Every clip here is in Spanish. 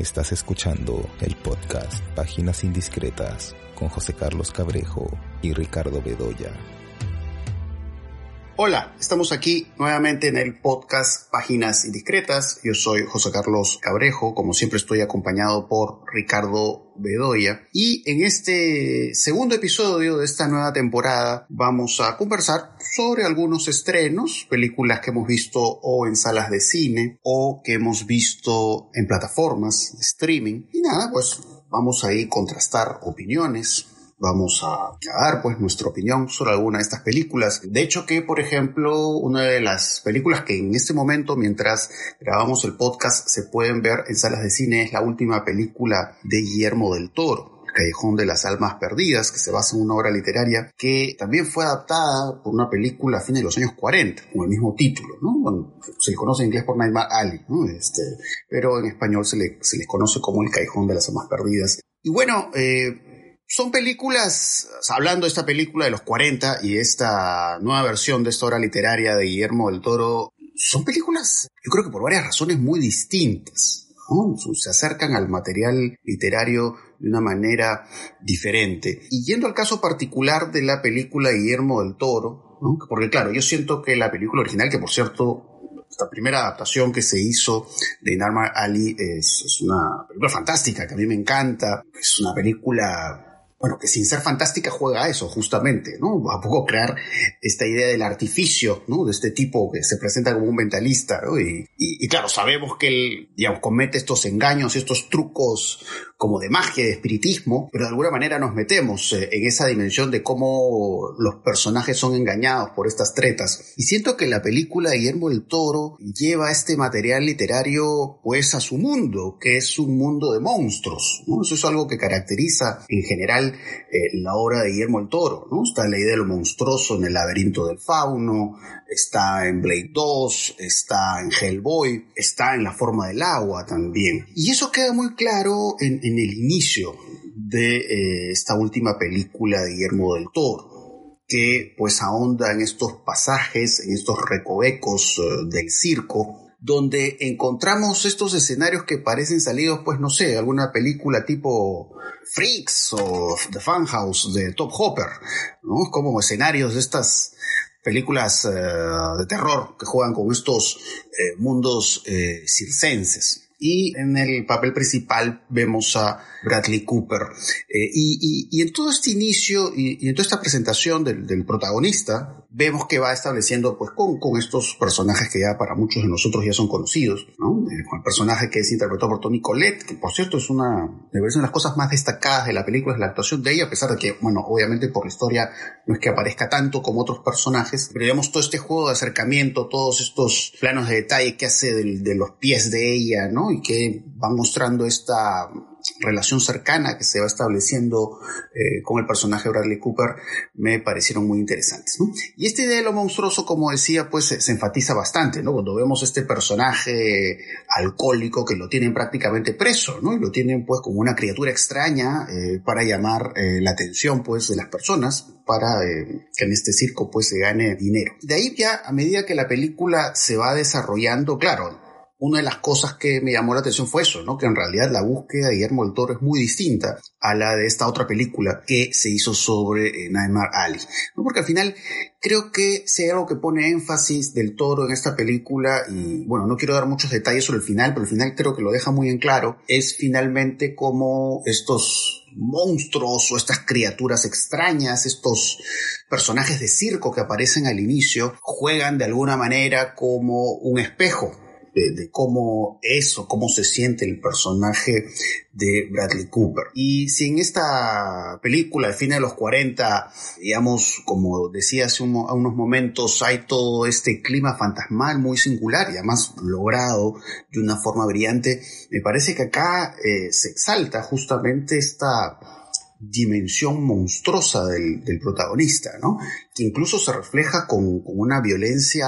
Estás escuchando el podcast Páginas Indiscretas con José Carlos Cabrejo y Ricardo Bedoya. Hola, estamos aquí nuevamente en el podcast Páginas Indiscretas. Yo soy José Carlos Cabrejo, como siempre estoy acompañado por Ricardo Bedoya. Y en este segundo episodio de esta nueva temporada vamos a conversar sobre algunos estrenos, películas que hemos visto o en salas de cine o que hemos visto en plataformas streaming. Y nada, pues vamos a ir contrastar opiniones, vamos a dar pues nuestra opinión sobre alguna de estas películas. De hecho que, por ejemplo, una de las películas que en este momento, mientras grabamos el podcast, se pueden ver en salas de cine es la última película de Guillermo del Toro. Callejón de las Almas Perdidas, que se basa en una obra literaria que también fue adaptada por una película a fines de los años 40, con el mismo título, ¿no? se le conoce en inglés por Nightmare Alley, ¿no? Este, pero en español se le, se les conoce como El Callejón de las Almas Perdidas. Y bueno, eh, son películas, hablando de esta película de los 40 y esta nueva versión de esta obra literaria de Guillermo del Toro, son películas, yo creo que por varias razones muy distintas. Se acercan al material literario de una manera diferente. Y yendo al caso particular de la película Guillermo del Toro, porque claro, yo siento que la película original, que por cierto esta primera adaptación que se hizo de Narma Ali es, es, una película fantástica que a mí me encanta. Es una película bueno, que sin ser fantástica juega a eso, justamente, ¿no? A poco crear esta idea del artificio, ¿no? De este tipo que se presenta como un mentalista, ¿no? Y, y, y claro, sabemos que él, digamos, comete estos engaños, estos trucos como de magia, de espiritismo, pero de alguna manera nos metemos eh, en esa dimensión de cómo los personajes son engañados por estas tretas. Y siento que la película de Guillermo del Toro lleva este material literario pues a su mundo, que es un mundo de monstruos. Eso es algo que caracteriza en general eh, la obra de Guillermo del Toro. Está la idea de lo monstruoso en el laberinto del fauno, está en Blade 2, está en Hellboy, está en la forma del agua también. Y eso queda muy claro en el inicio de eh, esta última película de Guillermo del Toro, que pues ahonda en estos pasajes, en estos recovecos eh, del circo, donde encontramos estos escenarios que parecen salidos, pues no sé, alguna película tipo Freaks o The Funhouse de Top Hopper, ¿no? Como escenarios de estas películas eh, de terror que juegan con estos mundos circenses y en el papel principal vemos a Bradley Cooper. Eh, y, en todo este inicio y, en toda esta presentación del, protagonista, vemos que va estableciendo pues con, con, estos personajes que ya para muchos de nosotros ya son conocidos, ¿no? Eh, con el personaje que es interpretado por Tony Collette, que por cierto es una, de las cosas más destacadas de la película, es la actuación de ella, a pesar de que, bueno, obviamente por la historia no es que aparezca tanto como otros personajes, pero digamos todo este juego de acercamiento, todos estos planos de detalle que hace de los pies de ella, ¿no? y que van mostrando esta relación cercana que se va estableciendo eh, con el personaje Bradley Cooper me parecieron muy interesantes. Y esta idea de lo monstruoso, como decía, pues se, enfatiza bastante, ¿no? Cuando vemos este personaje alcohólico que lo tienen prácticamente preso, ¿no? Y lo tienen pues como una criatura extraña eh, para llamar eh, la atención pues de las personas para que en este circo pues se gane dinero. De ahí ya a medida que la película se va desarrollando, claro, una de las cosas que me llamó la atención fue eso, ¿no? Que en realidad la búsqueda de Guillermo del Toro es muy distinta a la de esta otra película que se hizo sobre eh, Nightmare Alley. ¿no? Porque al final creo que si hay algo que pone énfasis del Toro en esta película, y bueno, no quiero dar muchos detalles sobre el final, pero el final creo que lo deja muy en claro, es finalmente como estos monstruos o estas criaturas extrañas, estos personajes de circo que aparecen al inicio, juegan de alguna manera como un espejo de, cómo es o cómo se siente el personaje de Bradley Cooper. Y si en esta película, de fin de los 40, digamos, como decía hace unos momentos, hay todo este clima fantasmal muy singular y además logrado de una forma brillante, me parece que acá eh, se exalta justamente esta dimensión monstruosa del, protagonista, ¿no? Que incluso se refleja con, una violencia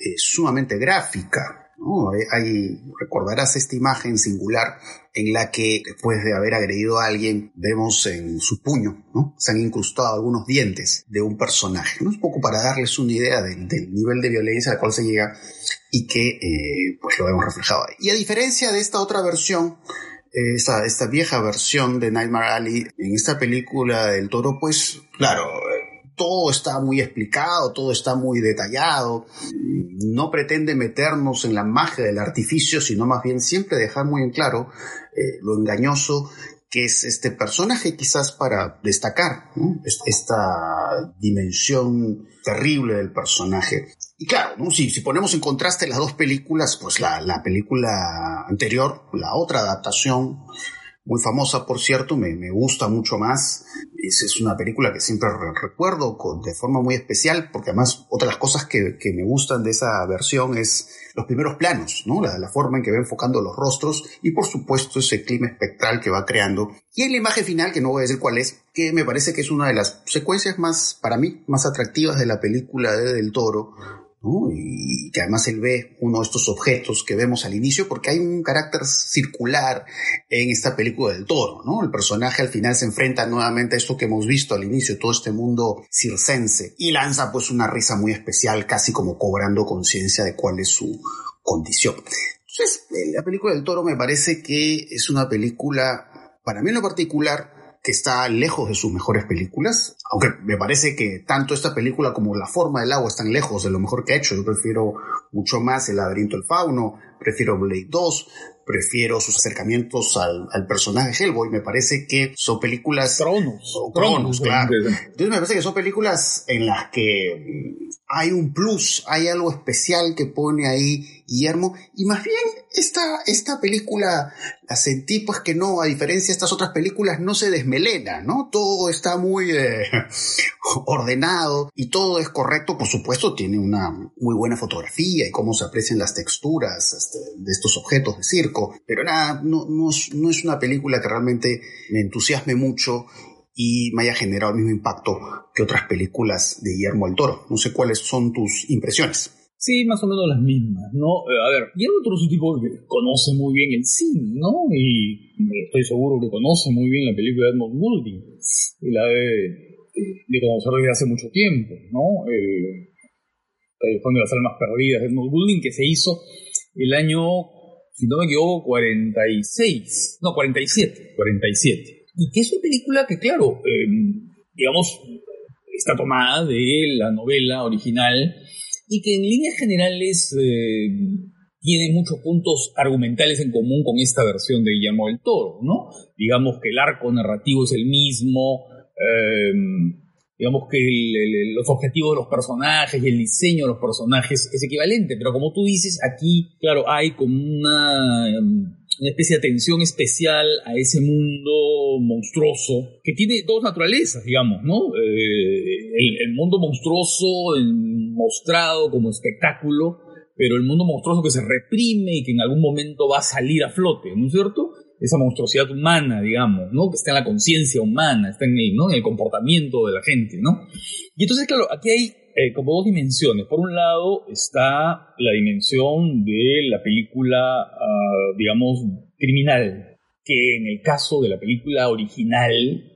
eh, sumamente gráfica. Hay, recordarás esta imagen singular en la que después de haber agredido a alguien vemos en su puño, ¿no? Se han incrustado algunos dientes de un personaje, ¿no? Un poco para darles una idea del, nivel de violencia al cual se llega y que eh, pues lo hemos reflejado ahí. Y a diferencia de esta otra versión, esta, esta vieja versión de Nightmare Alley, en esta película del toro, pues claro, todo está muy explicado, todo está muy detallado, no pretende meternos en la magia del artificio, sino más bien siempre dejar muy en claro eh, lo engañoso que es este personaje quizás para destacar esta dimensión terrible del personaje. Y claro, si, ponemos en contraste las dos películas, pues la película anterior, la otra adaptación, muy famosa, por cierto, me, me gusta mucho más. Es, es, una película que siempre recuerdo de forma muy especial, porque además otra de las cosas que, que, me gustan de esa versión es los primeros planos, ¿no? La, la, forma en que va enfocando los rostros y por supuesto ese clima espectral que va creando. Y en la imagen final, que no voy a decir cuál es, que me parece que es una de las secuencias más, para mí, más atractivas de la película de Del Toro, y que además él ve uno de estos objetos que vemos al inicio, porque hay un carácter circular en esta película del toro, ¿no? El personaje al final se enfrenta nuevamente a esto que hemos visto al inicio, todo este mundo circense, y lanza pues una risa muy especial, casi como cobrando conciencia de cuál es su condición. Entonces, eh, la película del toro me parece que es una película, para mí en lo particular, que está lejos de sus mejores películas, aunque me parece que tanto esta película como La forma del agua están lejos de lo mejor que ha hecho. Yo prefiero mucho más El laberinto del fauno, prefiero Blade 2, prefiero sus acercamientos al, al, personaje Hellboy. Me parece que son películas... Cronos. O Cronos, claro. Entonces me parece que son películas en las que hay un plus, hay algo especial que pone ahí Guillermo. Y más bien esta, esta película la sentí pues que no, a diferencia de estas otras películas, no se desmelena, ¿no? Todo está muy eh, ordenado y todo es correcto. Por supuesto, tiene una muy buena fotografía y cómo se aprecian las texturas este, de estos objetos de circo. Pero nada, no, no, no es una película que realmente me entusiasme mucho y me haya generado el mismo impacto que otras películas de Guillermo del Toro. No sé cuáles son tus impresiones. Sí, más o menos las mismas, ¿no? Eh, a ver, Guillermo del Toro es un tipo que conoce muy bien el cine, ¿no? Y estoy seguro que conoce muy bien la película de Edmund Goulding. Y la de, de conocer desde hace mucho tiempo, ¿no? Eh, de las almas perdidas de Edmund Goulding, que se hizo el año, si no me equivoco, 46. No, 47. 47 y que es una película que, claro, em, digamos, está tomada de la novela original y que en líneas generales em, tiene muchos puntos argumentales en común con esta versión de Guillermo del Toro, ¿no? Digamos que el arco narrativo es el mismo, em, digamos que los objetivos de los personajes y el diseño de los personajes es equivalente, pero como tú dices, aquí, claro, hay como una una especie de atención especial a ese mundo monstruoso que tiene dos naturalezas, digamos, ¿no? Eh, el, mundo monstruoso mostrado como espectáculo, pero el mundo monstruoso que se reprime y que en algún momento va a salir a flote, ¿no es cierto? Esa monstruosidad humana, digamos, ¿no? Que está en la conciencia humana, está en el, ¿no? en el comportamiento de la gente, ¿no? Y entonces, claro, aquí hay eh, como dos dimensiones. Por un lado está la dimensión de la película, ah, digamos, criminal, que en el caso de la película original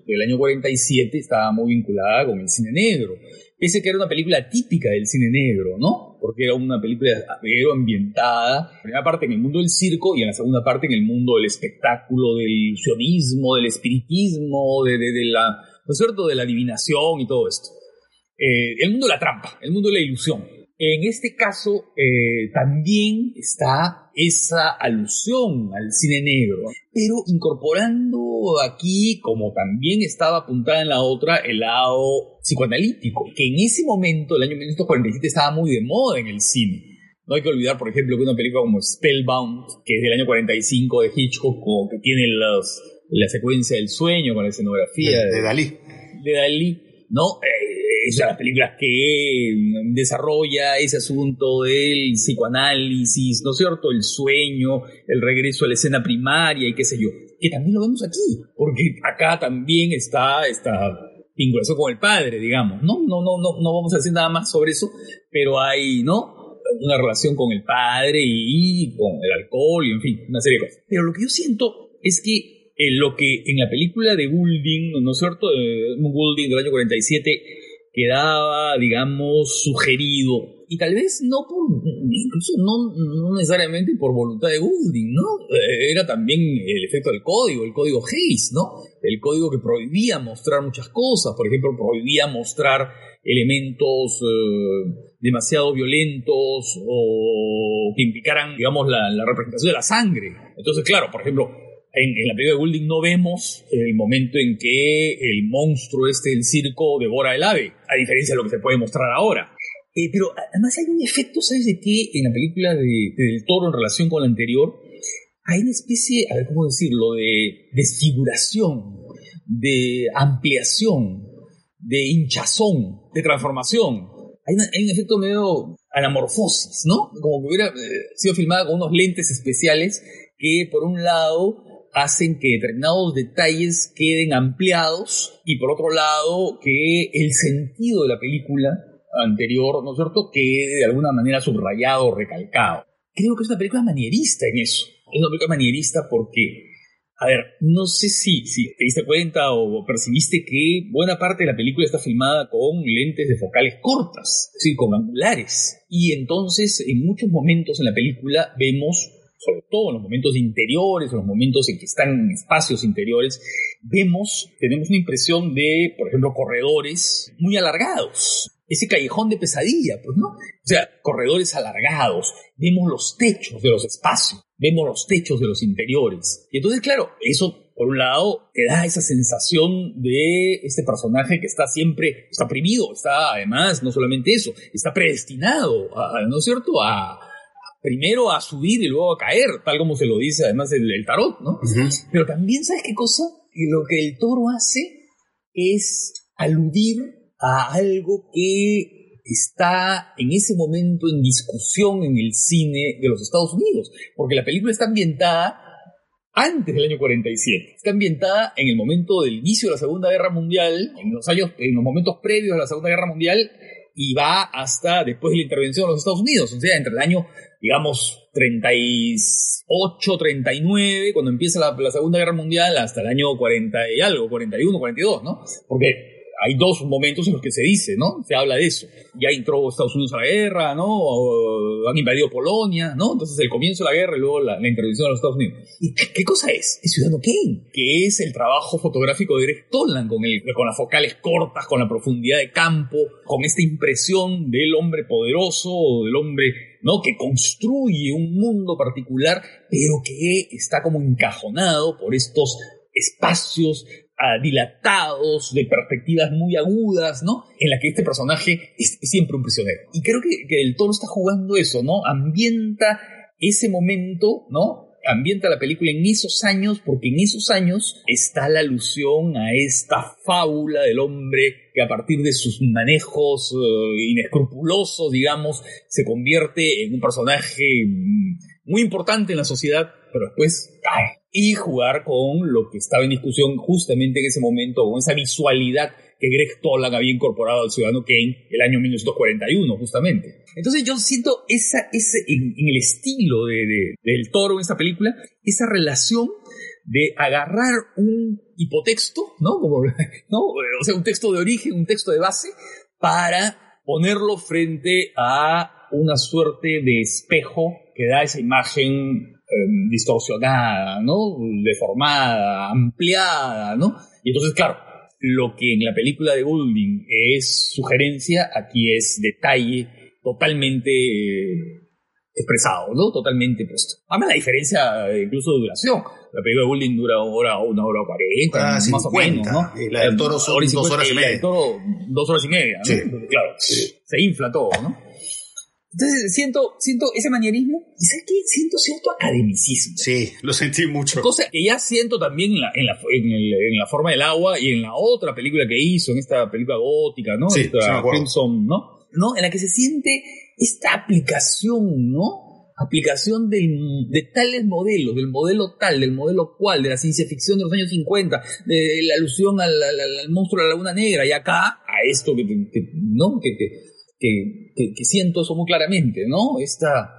del año 47 estaba muy vinculada con el cine negro. Pese que era una película típica del cine negro, ¿no? Porque era una película ambientada, en la primera parte en el mundo del circo y en la segunda parte en el mundo del espectáculo, del ilusionismo, del espiritismo, de, de la, ¿no es cierto?, de la adivinación y todo esto. Eh, el mundo de la trampa, el mundo de la ilusión. En este caso eh, también está esa alusión al cine negro, pero incorporando aquí, como también estaba apuntada en la otra, el lado psicoanalítico, que en ese momento, el año 1947, estaba muy de moda en el cine. No hay que olvidar, por ejemplo, que una película como Spellbound, que es del año 45 de Hitchcock, que tiene la secuencia del sueño con la escenografía de, de Dalí. De Dalí, ¿no? Eh, es de las películas que desarrolla ese asunto del psicoanálisis, ¿no es cierto? El sueño, el regreso a la escena primaria y qué sé yo, que también lo vemos aquí, porque acá también está esta vinculación con el padre, digamos, ¿no? No, no, no, no vamos a decir nada más sobre eso, pero hay, ¿no? Una relación con el padre y con el alcohol y en fin, una serie de cosas. Pero lo que yo siento es que eh, lo que en la película de Goulding, ¿no es cierto? De Goulding del año 47, quedaba, digamos, sugerido y tal vez no por, incluso no, no necesariamente por voluntad de Goulding, ¿no? Eh, era también el efecto del código, el código Hayes, ¿no? El código que prohibía mostrar muchas cosas, por ejemplo, prohibía mostrar elementos eh, demasiado violentos o que implicaran, digamos, la, la representación de la sangre. Entonces, claro, por ejemplo, en, la película de Goulding no vemos el momento en que el monstruo este del circo devora el ave, a diferencia de lo que se puede mostrar ahora. Eh, pero además hay un efecto, ¿sabes de qué? En la película de, Del Toro en relación con la anterior, hay una especie, a ver cómo decirlo, de desfiguración, de ampliación, de hinchazón, de transformación. Hay, un efecto medio anamorfosis, ¿no? Como que hubiera eh, sido filmada con unos lentes especiales que, por un lado, hacen que determinados detalles queden ampliados y por otro lado que el sentido de la película anterior, ¿no es cierto?, quede de alguna manera subrayado recalcado. Creo que es una película manierista en eso. Es una película manierista porque, a ver, no sé si, si te diste cuenta o percibiste que buena parte de la película está filmada con lentes de focales cortas, es con angulares. Y entonces, en muchos momentos en la película vemos sobre todo en los momentos interiores, en los momentos en que están en espacios interiores, vemos, tenemos una impresión de, por ejemplo, corredores muy alargados. Ese callejón de pesadilla, pues, ¿no? O sea, corredores alargados. Vemos los techos de los espacios, vemos los techos de los interiores. Y entonces, claro, eso por un lado, te da esa sensación de este personaje que está siempre, está oprimido, está además, no solamente eso, está predestinado, ¿no es cierto?, a, primero a subir y luego a caer, tal como se lo dice además el, tarot, ¿no? Pero también, ¿sabes qué cosa? Que lo que el toro hace es aludir a algo que está en ese momento en discusión en el cine de los Estados Unidos, porque la película está ambientada antes del año 47. Está ambientada en el momento del inicio de la Segunda Guerra Mundial, en los años, en los momentos previos a la Segunda Guerra Mundial, y va hasta después de la intervención de los Estados Unidos, o sea, entre el año digamos, 38, 39, cuando empieza la, Segunda Guerra Mundial, hasta el año 40 y algo, 41, 42, ¿no? Porque hay dos momentos en los que se dice, ¿no? Se habla de eso. Ya entró Estados Unidos a la guerra, ¿no? Han invadido Polonia, ¿no? Entonces el comienzo de la guerra y luego la, intervención de los Estados Unidos. ¿Y qué, cosa es? Es Ciudadano Kane, que es el trabajo fotográfico de Greg Toland, con, con las focales cortas, con la profundidad de campo, con esta impresión del hombre poderoso, del hombre ¿no? que construye un mundo particular, pero que está como encajonado por estos espacios dilatados, de perspectivas muy agudas, ¿no? En la que este personaje es, siempre un prisionero. Y creo que, que el toro está jugando eso, ¿no? Ambienta ese momento, ¿no? ambienta la película en esos años, porque en esos años está la alusión a esta fábula del hombre que a partir de sus manejos eh, inescrupulosos, digamos, se convierte en un personaje mm, muy importante en la sociedad, pero después cae y jugar con lo que estaba en discusión justamente en ese momento, con esa visualidad que Greg Toland había incorporado al Ciudadano Kane el año 1941, justamente. Entonces yo siento esa, ese, en, el estilo de, del toro en esta película, esa relación de agarrar un hipotexto, ¿no? Como, ¿no? O sea, un texto de origen, un texto de base, para ponerlo frente a una suerte de espejo que da esa imagen Em, distorsionada, ¿no? Deformada, ampliada, ¿no? Y entonces, claro, lo que en la película de Goulding es sugerencia, aquí es detalle totalmente eh, expresado, ¿no? Totalmente puesto. Además la diferencia eh, incluso de duración. La película de Goulding dura una hora, una hora cuarenta, ah, más o menos, ¿no? Y la del Toro son dos horas y media. La del Toro, dos horas y media, ¿no? Sí. Claro, se infla todo, ¿no? Entonces siento, siento ese manierismo y ¿sabes qué? Siento cierto academicismo. Sí, lo sentí mucho. Cosa que ya siento también en la, en la, en, la forma del agua y en la otra película que hizo, en esta película gótica, ¿no? Sí, esta Crimson, ¿no? ¿no? En la que se siente esta aplicación, ¿no? Aplicación de tales modelos, del modelo tal, del modelo cual, de la ciencia ficción de los años 50, de la alusión al, monstruo de la laguna negra y acá a esto que, ¿no? que, que, siento eso muy claramente, ¿no? Esta,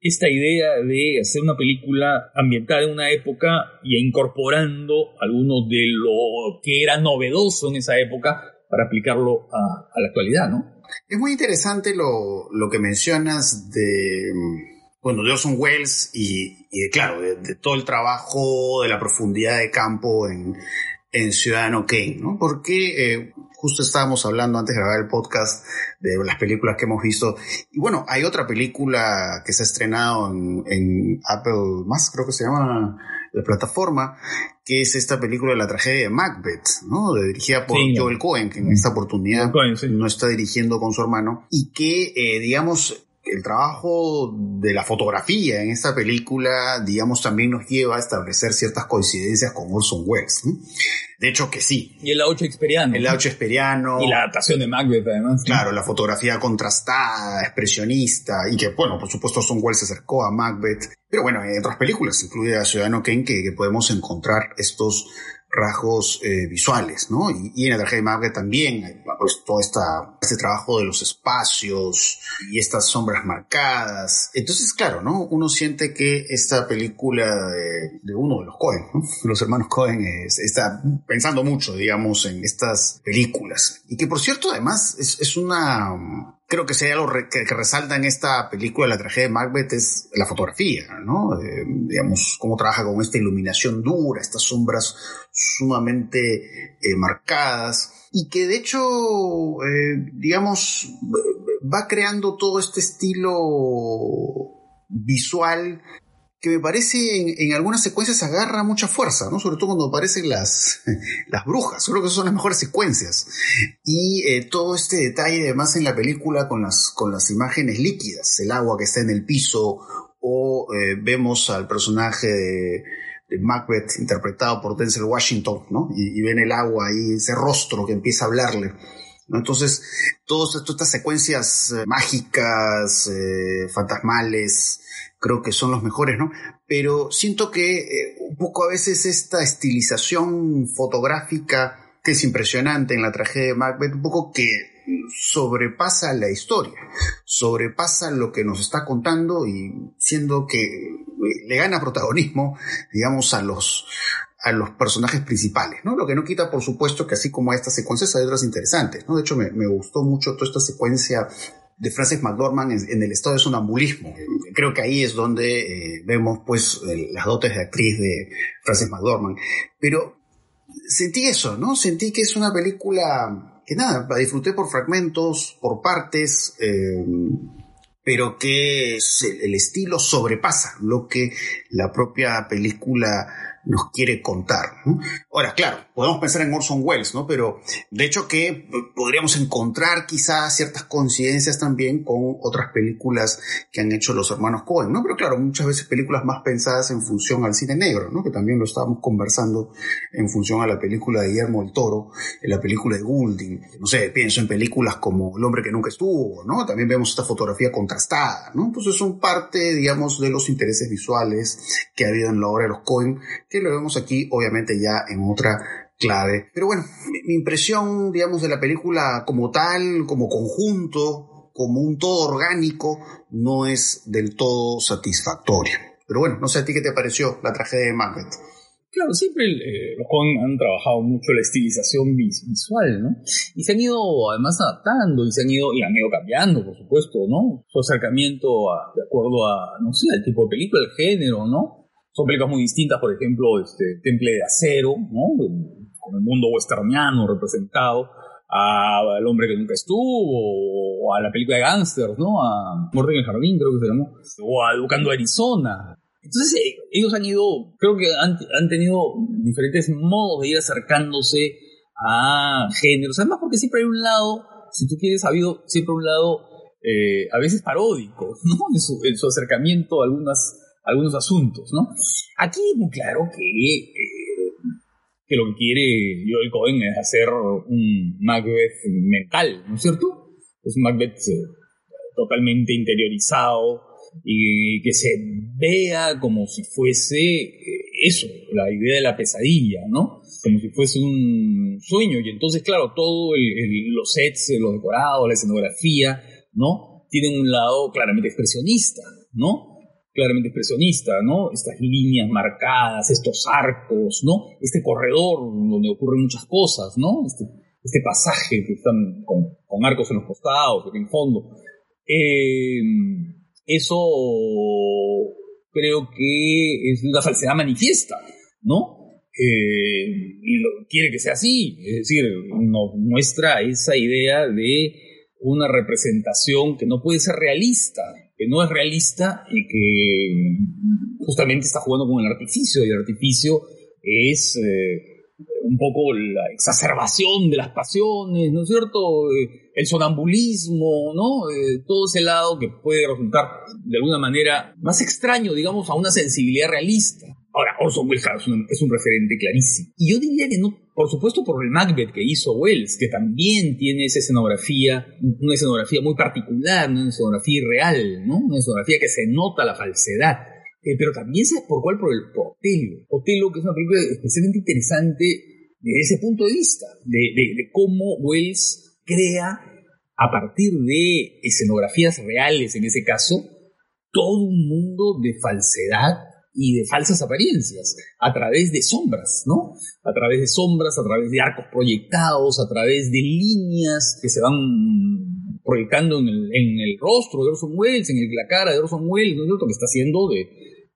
esta idea de hacer una película ambientada en una época y incorporando algunos de lo que era novedoso en esa época para aplicarlo a, a la actualidad, ¿no? Es muy interesante lo, lo que mencionas de, bueno, de Orson Welles y, y de, claro, de, todo el trabajo, de la profundidad de campo en, en Ciudadano Kane, ¿no? Porque eh, justo estábamos hablando antes de grabar el podcast de las películas que hemos visto. Y bueno, hay otra película que se ha estrenado en, en Apple más, creo que se llama la plataforma, que es esta película de la tragedia de Macbeth, ¿no? dirigida por Joel Cohen, que en esta oportunidad no está dirigiendo con su hermano, y que, eh, digamos, el trabajo de la fotografía en esta película, digamos, también nos lleva a establecer ciertas coincidencias con Orson Welles. De hecho que sí. Y el lado shakespeariano. El lado shakespeariano. Y la adaptación de Macbeth, además. Claro, la fotografía contrastada, expresionista, y que, bueno, por supuesto Orson Welles se acercó a Macbeth. Pero bueno, en otras películas, incluida Ciudadano Kane, que podemos encontrar estos rasgos eh, visuales, ¿no? Y, en la tragedia de Macbeth también, pues todo esta, este trabajo de los espacios y estas sombras marcadas. Entonces, claro, ¿no? Uno siente que esta película de, uno de los Cohen, ¿no? los hermanos Cohen, está pensando mucho, digamos, en estas películas. Y que, por cierto, además, es, es una creo que sería algo que, resalta en esta película, la tragedia de Macbeth, es la fotografía, ¿no? Digamos, cómo trabaja con esta iluminación dura, estas sombras sumamente eh, marcadas, y que de hecho, eh, digamos, va creando todo este estilo visual que me parece en, algunas secuencias agarra mucha fuerza, ¿no? Sobre todo cuando aparecen las, las brujas. Creo que esas son las mejores secuencias. Y eh, todo este detalle además en la película con las, con las imágenes líquidas, el agua que está en el piso, o eh, vemos al personaje de, Macbeth interpretado por Denzel Washington, ¿no? Y, ven el agua ahí, ese rostro que empieza a hablarle. Entonces, todas estas secuencias eh, mágicas, fantasmales, creo que son los mejores, ¿no? Pero siento que eh, un poco a veces esta estilización fotográfica que es impresionante en la tragedia de Macbeth, un poco que sobrepasa la historia, sobrepasa lo que nos está contando y siendo que eh, le gana protagonismo, digamos, a los, a los personajes principales, ¿no? Lo que no quita, por supuesto, que así como estas secuencias hay otras interesantes, ¿no? De hecho, me gustó mucho toda esta secuencia de Frances McDormand en, el estado de sonambulismo. Creo que ahí es donde eh, vemos pues las dotes de actriz de Frances McDormand. Pero sentí eso, ¿no? Sentí que es una película que nada, disfruté por fragmentos, por partes, eh, pero que el estilo sobrepasa lo que la propia película nos quiere contar. Ahora, claro, podemos pensar en Orson Welles, ¿no? Pero de hecho que podríamos encontrar quizás ciertas coincidencias también con otras películas que han hecho los hermanos Cohen, ¿no? Pero claro, muchas veces películas más pensadas en función al cine negro, ¿no? Que también lo estábamos conversando en función a la película de Guillermo el Toro, en la película de Goulding. No sé, pienso en películas como El hombre que nunca estuvo, ¿no? También vemos esta fotografía contrastada, ¿no? Entonces son parte, digamos, de los intereses visuales que ha habido en la obra de los Cohen que lo vemos aquí obviamente ya en otra clave. Pero bueno, mi, impresión, digamos, de la película como tal, como conjunto, como un todo orgánico, no es del todo satisfactoria. Pero bueno, no sé a ti qué te pareció la tragedia de Macbeth. Claro, siempre eh, los Cohen han trabajado mucho la estilización visual, ¿no? Y se han ido además adaptando y se han ido, y han ido cambiando, por supuesto, ¿no? Su acercamiento de acuerdo a, no sé, al tipo de película, el género, ¿no? Son películas muy distintas, por ejemplo, este, Temple de Acero, ¿no? con el mundo westerniano representado, a El hombre que nunca estuvo, o a la película de Gangsters, ¿no? A Muerte en el Jardín, creo que se llamó, o a Educando Arizona. Entonces, eh, ellos han ido, creo que han, han tenido diferentes modos de ir acercándose a géneros. Además, porque siempre hay un lado, si tú quieres, ha habido siempre un lado, eh, a veces paródico, ¿no? En su, en su acercamiento a algunas algunos asuntos, ¿no? Aquí es muy claro que, eh, que lo que quiere Joel Cohen es hacer un Macbeth mental, ¿no es cierto? Es un Macbeth eh, totalmente interiorizado y que se vea como si fuese eh, eso, la idea de la pesadilla, ¿no? Como si fuese un sueño. Y entonces, claro, todo los sets, los decorados, la escenografía, ¿no? Tienen un lado claramente expresionista, ¿no? Claramente expresionista, ¿no? Estas líneas marcadas, estos arcos, ¿no? Este corredor donde ocurren muchas cosas, ¿no? Este, este pasaje que están con, arcos en los costados, en el fondo. Eh, eso creo que es una falsedad manifiesta, ¿no? Eh, y quiere que sea así, es decir, nos muestra esa idea de una representación que no puede ser realista, que no es realista y que justamente está jugando con el artificio, y el artificio es eh, un poco la exacerbación de las pasiones, ¿no es cierto? Eh, el sonambulismo, ¿no? todo ese lado que puede resultar de alguna manera más extraño, digamos, a una sensibilidad realista. Ahora, Orson Welles es un, referente clarísimo. Y yo diría que no, por supuesto por el Macbeth que hizo Wells, que también tiene esa escenografía, una escenografía muy particular, una escenografía irreal, ¿no? Una escenografía que se nota la falsedad. Eh, pero también sabes por cuál, por el por Otelo. Otelo, que es una película especialmente interesante desde ese punto de vista, de, de cómo Wells crea a partir de escenografías reales, en ese caso, todo un mundo de falsedad y de falsas apariencias, a través de sombras, ¿no? A través de sombras, a través de arcos proyectados, a través de líneas que se van proyectando en el, rostro de Orson Welles, en la cara de Orson Welles, ¿no es cierto? Que está haciendo de,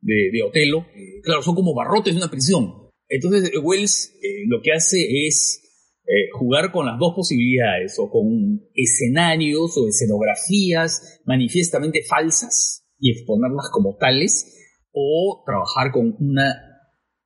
de, Otelo. claro, son como barrotes de una prisión. Entonces, Welles eh, lo que hace es eh, jugar con las dos posibilidades, o con escenarios o escenografías manifiestamente falsas y exponerlas como tales, o trabajar con una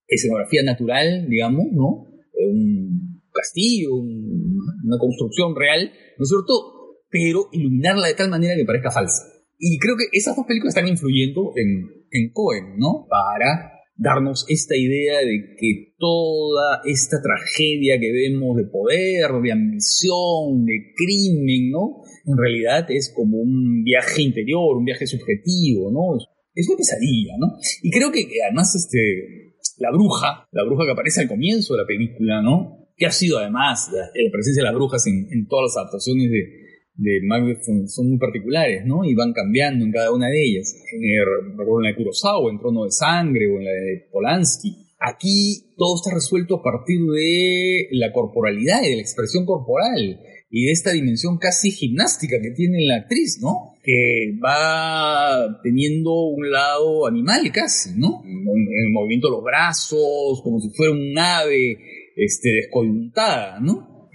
escenografía natural, digamos, ¿no? Un castillo, una construcción real, ¿no es cierto? Pero iluminarla de tal manera que parezca falsa. Y creo que esas dos películas están influyendo en, en Cohen, ¿no? Para darnos esta idea de que toda esta tragedia que vemos de poder, de ambición, de crimen, ¿no? En realidad es como un viaje interior, un viaje subjetivo, ¿no? Es una pesadilla, ¿no? Y creo que además este, la bruja, la bruja que aparece al comienzo de la película, ¿no? Que ha sido además la, presencia de las brujas en, todas las adaptaciones de, de Macbeth son, muy particulares, ¿no? Y van cambiando en cada una de ellas. En recuerdo en la de Kurosawa, en Trono de Sangre o en la de Polanski. Aquí todo está resuelto a partir de la corporalidad y de la expresión corporal y de esta dimensión casi gimnástica que tiene la actriz, ¿no? Que va teniendo un lado animal casi, ¿no? En el movimiento de los brazos, como si fuera un ave este, descoyuntada, ¿no?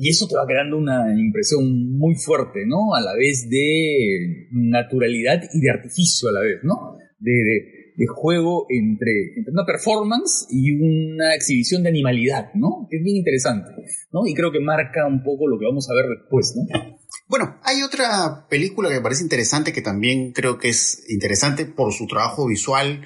Y eso te va creando una impresión muy fuerte, ¿no? A la vez de naturalidad y de artificio a la vez, ¿no? de, de juego entre, entre, una performance y una exhibición de animalidad, ¿no? Que es bien interesante, ¿no? Y creo que marca un poco lo que vamos a ver después, ¿no? Bueno, hay otra película que me parece interesante, que también creo que es interesante por su trabajo visual,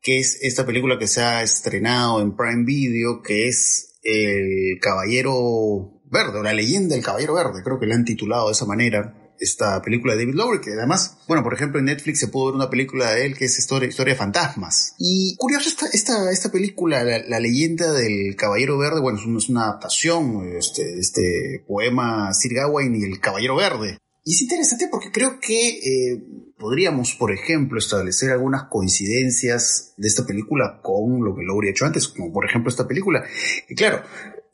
que es esta película que se ha estrenado en Prime Video, que es El Caballero Verde, o la leyenda del Caballero Verde, creo que la han titulado de esa manera esta película de David Lowery, que además, bueno, por ejemplo, en Netflix se pudo ver una película de él que es Historia, historia de Fantasmas. Y curioso, esta, esta, esta película, la, leyenda del Caballero Verde, bueno, es una, adaptación este, este poema Sir Gawain y el Caballero Verde. Y es interesante porque creo que eh, podríamos, por ejemplo, establecer algunas coincidencias de esta película con lo que Lowry ha hecho antes, como por ejemplo esta película. Y claro,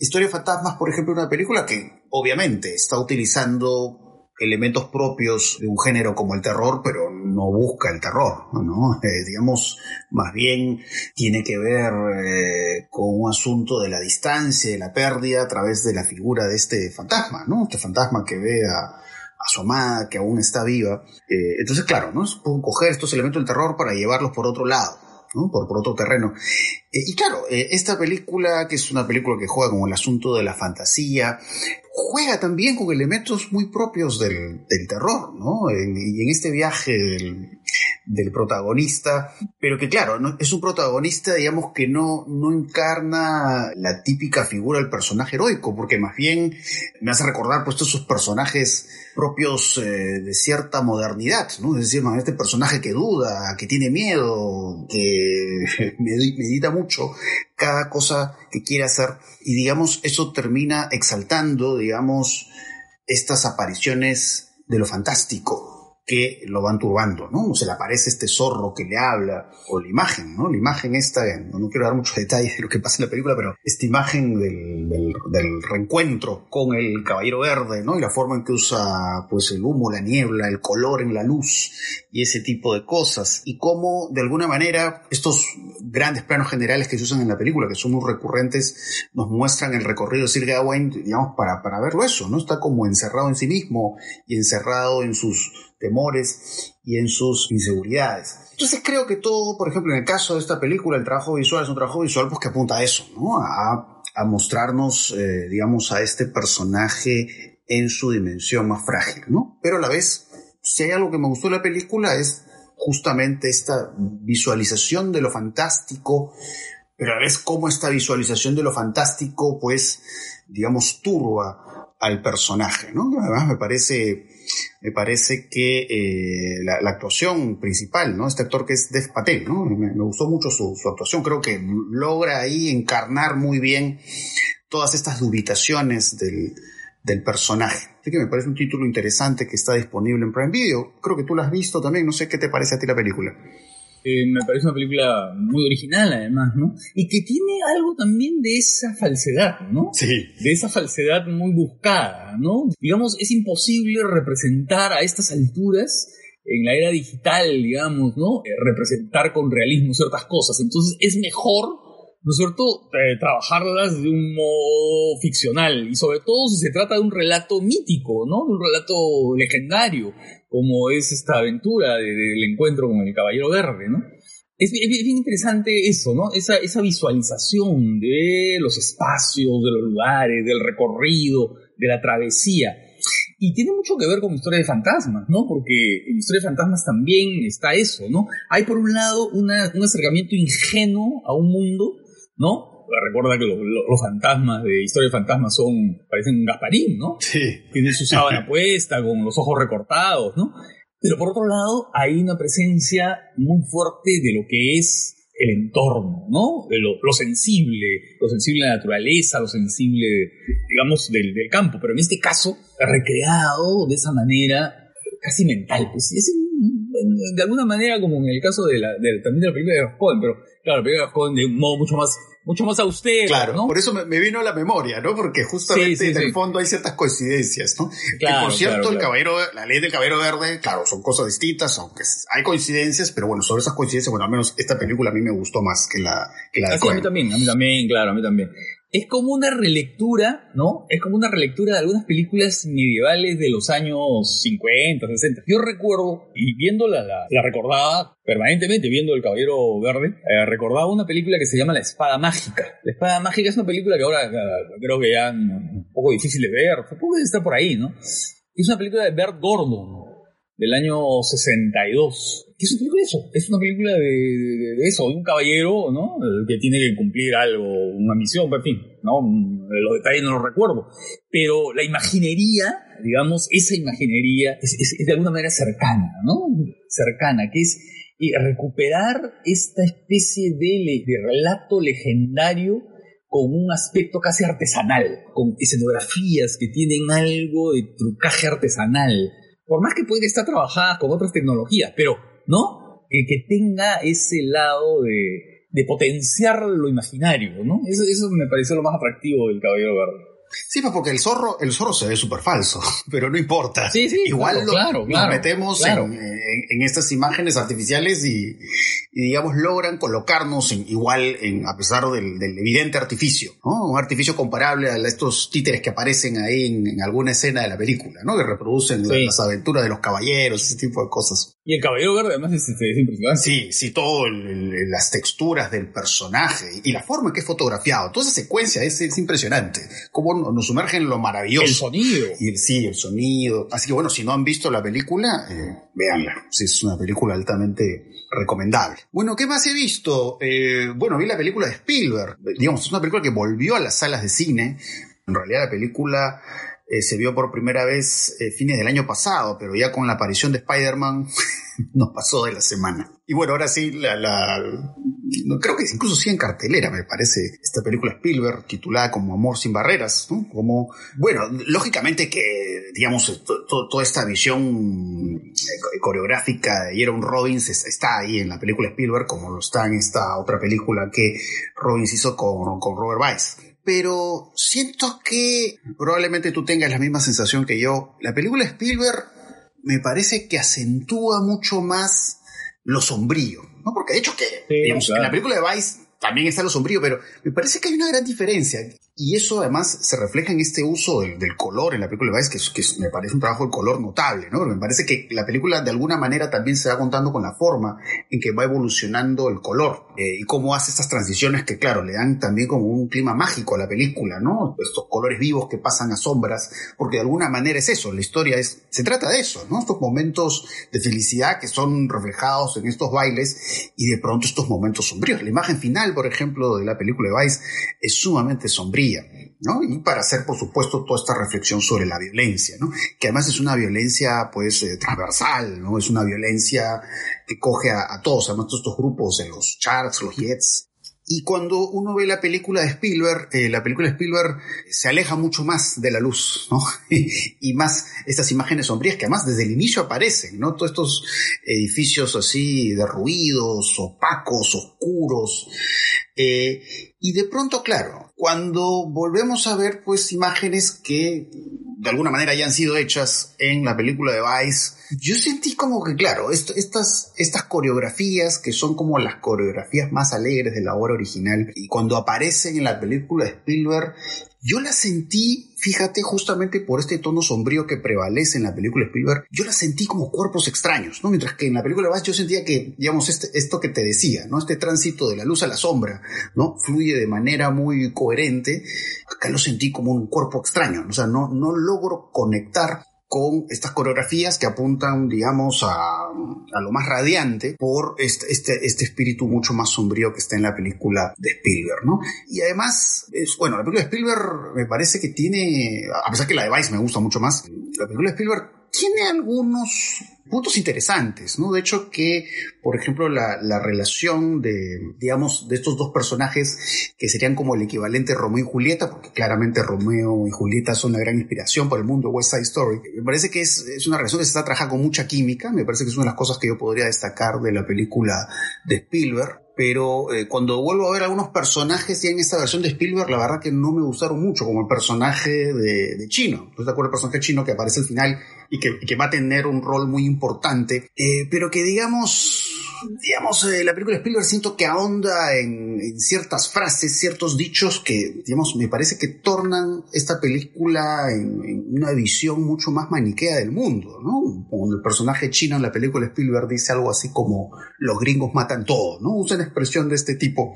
Historia de Fantasmas, por ejemplo, una película que obviamente está utilizando elementos propios de un género como el terror, pero no busca el terror, ¿no? Eh, digamos, más bien tiene que ver eh, con un asunto de la distancia, de la pérdida a través de la figura de este fantasma, ¿no? Este fantasma que ve a, su amada, que aún está viva. Eh, entonces, claro, ¿no? Pueden coger estos elementos del terror para llevarlos por otro lado. Por, por otro terreno. y claro, esta película, que es una película que juega con el asunto de la fantasía, juega también con elementos muy propios del, terror, ¿no? y en este viaje del, protagonista, pero que claro, es un protagonista, digamos, que no, no encarna la típica figura del personaje heroico, porque más bien me hace recordar pues todos esos personajes propios eh, de cierta modernidad, ¿no? Es decir, este personaje que duda, que tiene miedo, que medita mucho cada cosa que quiere hacer y digamos eso termina exaltando, digamos, estas apariciones de lo fantástico que lo van turbando, ¿no? Se le aparece este zorro que le habla, o la imagen, ¿no? La imagen esta, no, quiero dar muchos detalles de lo que pasa en la película, pero esta imagen del, del, reencuentro con el caballero verde, ¿no? Y la forma en que usa, pues, el humo, la niebla, el color en la luz y ese tipo de cosas. Y cómo, de alguna manera, estos grandes planos generales que se usan en la película, que son muy recurrentes, nos muestran el recorrido de Sir Gawain, digamos, para, para verlo eso, ¿no? Está como encerrado en sí mismo y encerrado en sus temores y en sus inseguridades. Entonces creo que todo, por ejemplo, en el caso de esta película, el trabajo visual es un trabajo visual pues, que apunta a eso, ¿no? A, mostrarnos, eh, digamos, a este personaje en su dimensión más frágil, ¿no? Pero a la vez, si hay algo que me gustó de la película es justamente esta visualización de lo fantástico, pero a la vez cómo esta visualización de lo fantástico, pues, digamos, turba al personaje, ¿no? Además me parece me parece que eh, la, actuación principal, ¿no? Este actor que es Dev Patel, ¿no? Me, gustó mucho su, actuación, creo que logra ahí encarnar muy bien todas estas dubitaciones del, del personaje. Así que me parece un título interesante que está disponible en Prime Video. Creo que tú lo has visto también, no sé qué te parece a ti la película. Eh, me parece una película muy original además, ¿no? Y que tiene algo también de esa falsedad, ¿no? Sí. De esa falsedad muy buscada, ¿no? Digamos, es imposible representar a estas alturas en la era digital, digamos, ¿no? Eh, representar con realismo ciertas cosas. Entonces es mejor, ¿no es cierto?, eh, trabajarlas de un modo ficcional y sobre todo si se trata de un relato mítico, ¿no? De un relato legendario como es esta aventura del encuentro con el Caballero Verde, ¿no? Es, bien interesante eso, ¿no? Esa, esa visualización de los espacios, de los lugares, del recorrido, de la travesía. Y tiene mucho que ver con Historia de Fantasmas, ¿no? Porque en Historia de Fantasmas también está eso, ¿no? Hay por un lado un acercamiento ingenuo a un mundo, ¿no? recuerda que los, fantasmas de Historia de Fantasmas son, parecen un Gasparín, ¿no? Sí. Tienen su sábana puesta, con los ojos recortados, ¿no? Pero por otro lado, hay una presencia muy fuerte de lo que es el entorno, ¿no? De lo, sensible, lo sensible de la naturaleza, lo sensible, digamos, del, campo, pero en este caso, recreado de esa manera casi mental, pues es de alguna manera como en el caso de la, también de la película de Cohen, pero claro, la película de Cohen de un modo mucho más mucho más austero. Claro, por eso me, vino a la memoria, ¿no? Porque justamente en el fondo hay ciertas coincidencias, ¿no? Claro, que por cierto, el caballero, la ley del caballero verde, claro, son cosas distintas, aunque hay coincidencias, pero bueno, sobre esas coincidencias, bueno, al menos esta película a mí me gustó más que la, que la de ah, A mí también, a mí también, claro, a mí también es como una relectura, ¿no? Es como una relectura de algunas películas medievales de los años 50, 60. Yo recuerdo, y viéndola, la, recordaba permanentemente, viendo El Caballero Verde, eh, recordaba una película que se llama La Espada Mágica. La Espada Mágica es una película que ahora creo que ya un poco difícil de ver, supongo que está por ahí, ¿no? Es una película de Bert Gordon, del año 62. ¿Qué es una película de eso? Es una película de, eso, de un caballero, ¿no? Que tiene que cumplir algo, una misión, en fin, ¿no? Los detalles no los recuerdo. Pero la imaginería, digamos, esa imaginería es, de alguna manera cercana, ¿no? Cercana, que es recuperar esta especie de, de relato legendario con un aspecto casi artesanal, con escenografías que tienen algo de trucaje artesanal, por más que pueda estar trabajada con otras tecnologías, pero, ¿no? Que, tenga ese lado de, de potenciar lo imaginario, ¿no? Eso, eso me pareció lo más atractivo del Caballero Verde. Sí, pues porque el zorro, el zorro se ve súper falso, pero no importa. Sí, sí, Igual claro, lo, metemos en, estas imágenes artificiales y, digamos, logran colocarnos en, igual en, a pesar del, evidente artificio, ¿no? Un artificio comparable a estos títeres que aparecen ahí en, alguna escena de la película, ¿no? Que reproducen las aventuras de los caballeros, ese tipo de cosas. Y el caballero verde además es, impresionante. Sí, sí, todo las texturas del personaje y la forma en que es fotografiado, toda esa secuencia es, es impresionante. Cómo nos sumerge en lo maravilloso. El sonido. Y sí, el sonido. Así que bueno, si no han visto la película, eh, véanla. Sí, es una película altamente recomendable. Bueno, ¿qué más he visto? Eh, bueno, vi la película de Spielberg. Digamos, es una película que volvió a las salas de cine. En realidad la película eh, se vio por primera vez eh, fines del año pasado, pero ya con la aparición de Spider-Man nos pasó de la semana. Y bueno, ahora sí, la, creo que incluso sí en cartelera, me parece, esta película Spielberg titulada como Amor sin barreras, ¿no? Como, bueno, lógicamente que, digamos, toda esta visión eh, coreográfica de Jerome Robbins está ahí en la película Spielberg, como lo está en esta otra película que Robbins hizo con, con Robert Weiss pero siento que probablemente tú tengas la misma sensación que yo. La película Spielberg me parece que acentúa mucho más lo sombrío, ¿no? Porque de hecho que, digamos, en la película de Vice también está lo sombrío, pero me parece que hay una gran diferencia. Y eso además se refleja en este uso del, color en la película de Vice, que, que, me parece un trabajo de color notable, ¿no? me parece que la película de alguna manera también se va contando con la forma en que va evolucionando el color eh, y cómo hace estas transiciones que, claro, le dan también como un clima mágico a la película, ¿no? Estos colores vivos que pasan a sombras, porque de alguna manera es eso, la historia es, se trata de eso, ¿no? Estos momentos de felicidad que son reflejados en estos bailes y de pronto estos momentos sombríos. La imagen final, por ejemplo, de la película de Vice es sumamente sombría ¿no? Y para hacer, por supuesto, toda esta reflexión sobre la violencia. Que además es una violencia, pues, eh, transversal, ¿no? Es una violencia que coge a, todos, además todos estos grupos, los Sharks, los Jets, y cuando uno ve la película de Spielberg, eh, la película de Spielberg se aleja mucho más de la luz, y más estas imágenes sombrías que además desde el inicio aparecen, ¿no? Todos estos edificios así derruidos, opacos, oscuros. Eh, y de pronto, claro, cuando volvemos a ver pues imágenes que de alguna manera hayan sido hechas en la película de Vice, yo sentí como que, claro, estas, estas coreografías que son como las coreografías más alegres de la obra original y cuando aparecen en la película de Spielberg, yo la sentí, fíjate, justamente por este tono sombrío que prevalece en la película Spielberg, yo la sentí como cuerpos extraños, ¿no? Mientras que en la película Bass yo sentía que, digamos, este, esto que te decía, ¿no? Este tránsito de la luz a la sombra, ¿no? Fluye de manera muy coherente. Acá lo sentí como un cuerpo extraño, o sea, no, no logro conectar con estas coreografías que apuntan, digamos, a, a lo más radiante por este, este, este, espíritu mucho más sombrío que está en la película de Spielberg, ¿no? Y además, es, bueno, la película de Spielberg me parece que tiene, a pesar que la de Vice me gusta mucho más, la película de Spielberg tiene algunos puntos interesantes, ¿no? De hecho que, por ejemplo, la, la, relación de, digamos, de estos dos personajes que serían como el equivalente Romeo y Julieta, porque claramente Romeo y Julieta son una gran inspiración para el mundo West Side Story. Me parece que es, es una relación que se está trabajando con mucha química, me parece que es una de las cosas que yo podría destacar de la película de Spielberg pero eh, cuando vuelvo a ver algunos personajes ya en esta versión de Spielberg, la verdad que no me gustaron mucho, como el personaje de, de Chino. ¿Tú te acuerdas del personaje chino que aparece al final y que, va a tener un rol muy importante? Eh, pero que digamos, digamos, eh, la película Spielberg siento que ahonda en, ciertas frases, ciertos dichos que, digamos, me parece que tornan esta película en, una visión mucho más maniquea del mundo, ¿no? Cuando el personaje chino en la película Spielberg dice algo así como los gringos matan todo, ¿no? Usa una expresión de este tipo.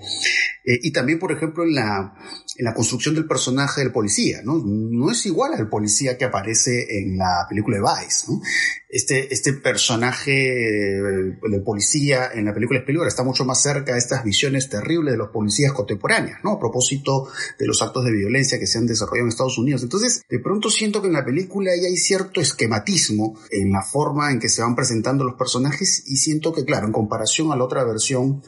Eh, y también, por ejemplo, en la, en la construcción del personaje del policía, ¿no? No es igual al policía que aparece en la película de Vice, ¿no? Este, este personaje del policía en la película Spielberg está mucho más cerca de estas visiones terribles de los policías contemporáneos, ¿no? A propósito de los actos de violencia que se han desarrollado en Estados Unidos. Entonces, de pronto siento que en la película ya hay cierto esquematismo en la forma en que se van presentando los personajes y siento que, claro, en comparación a la otra versión,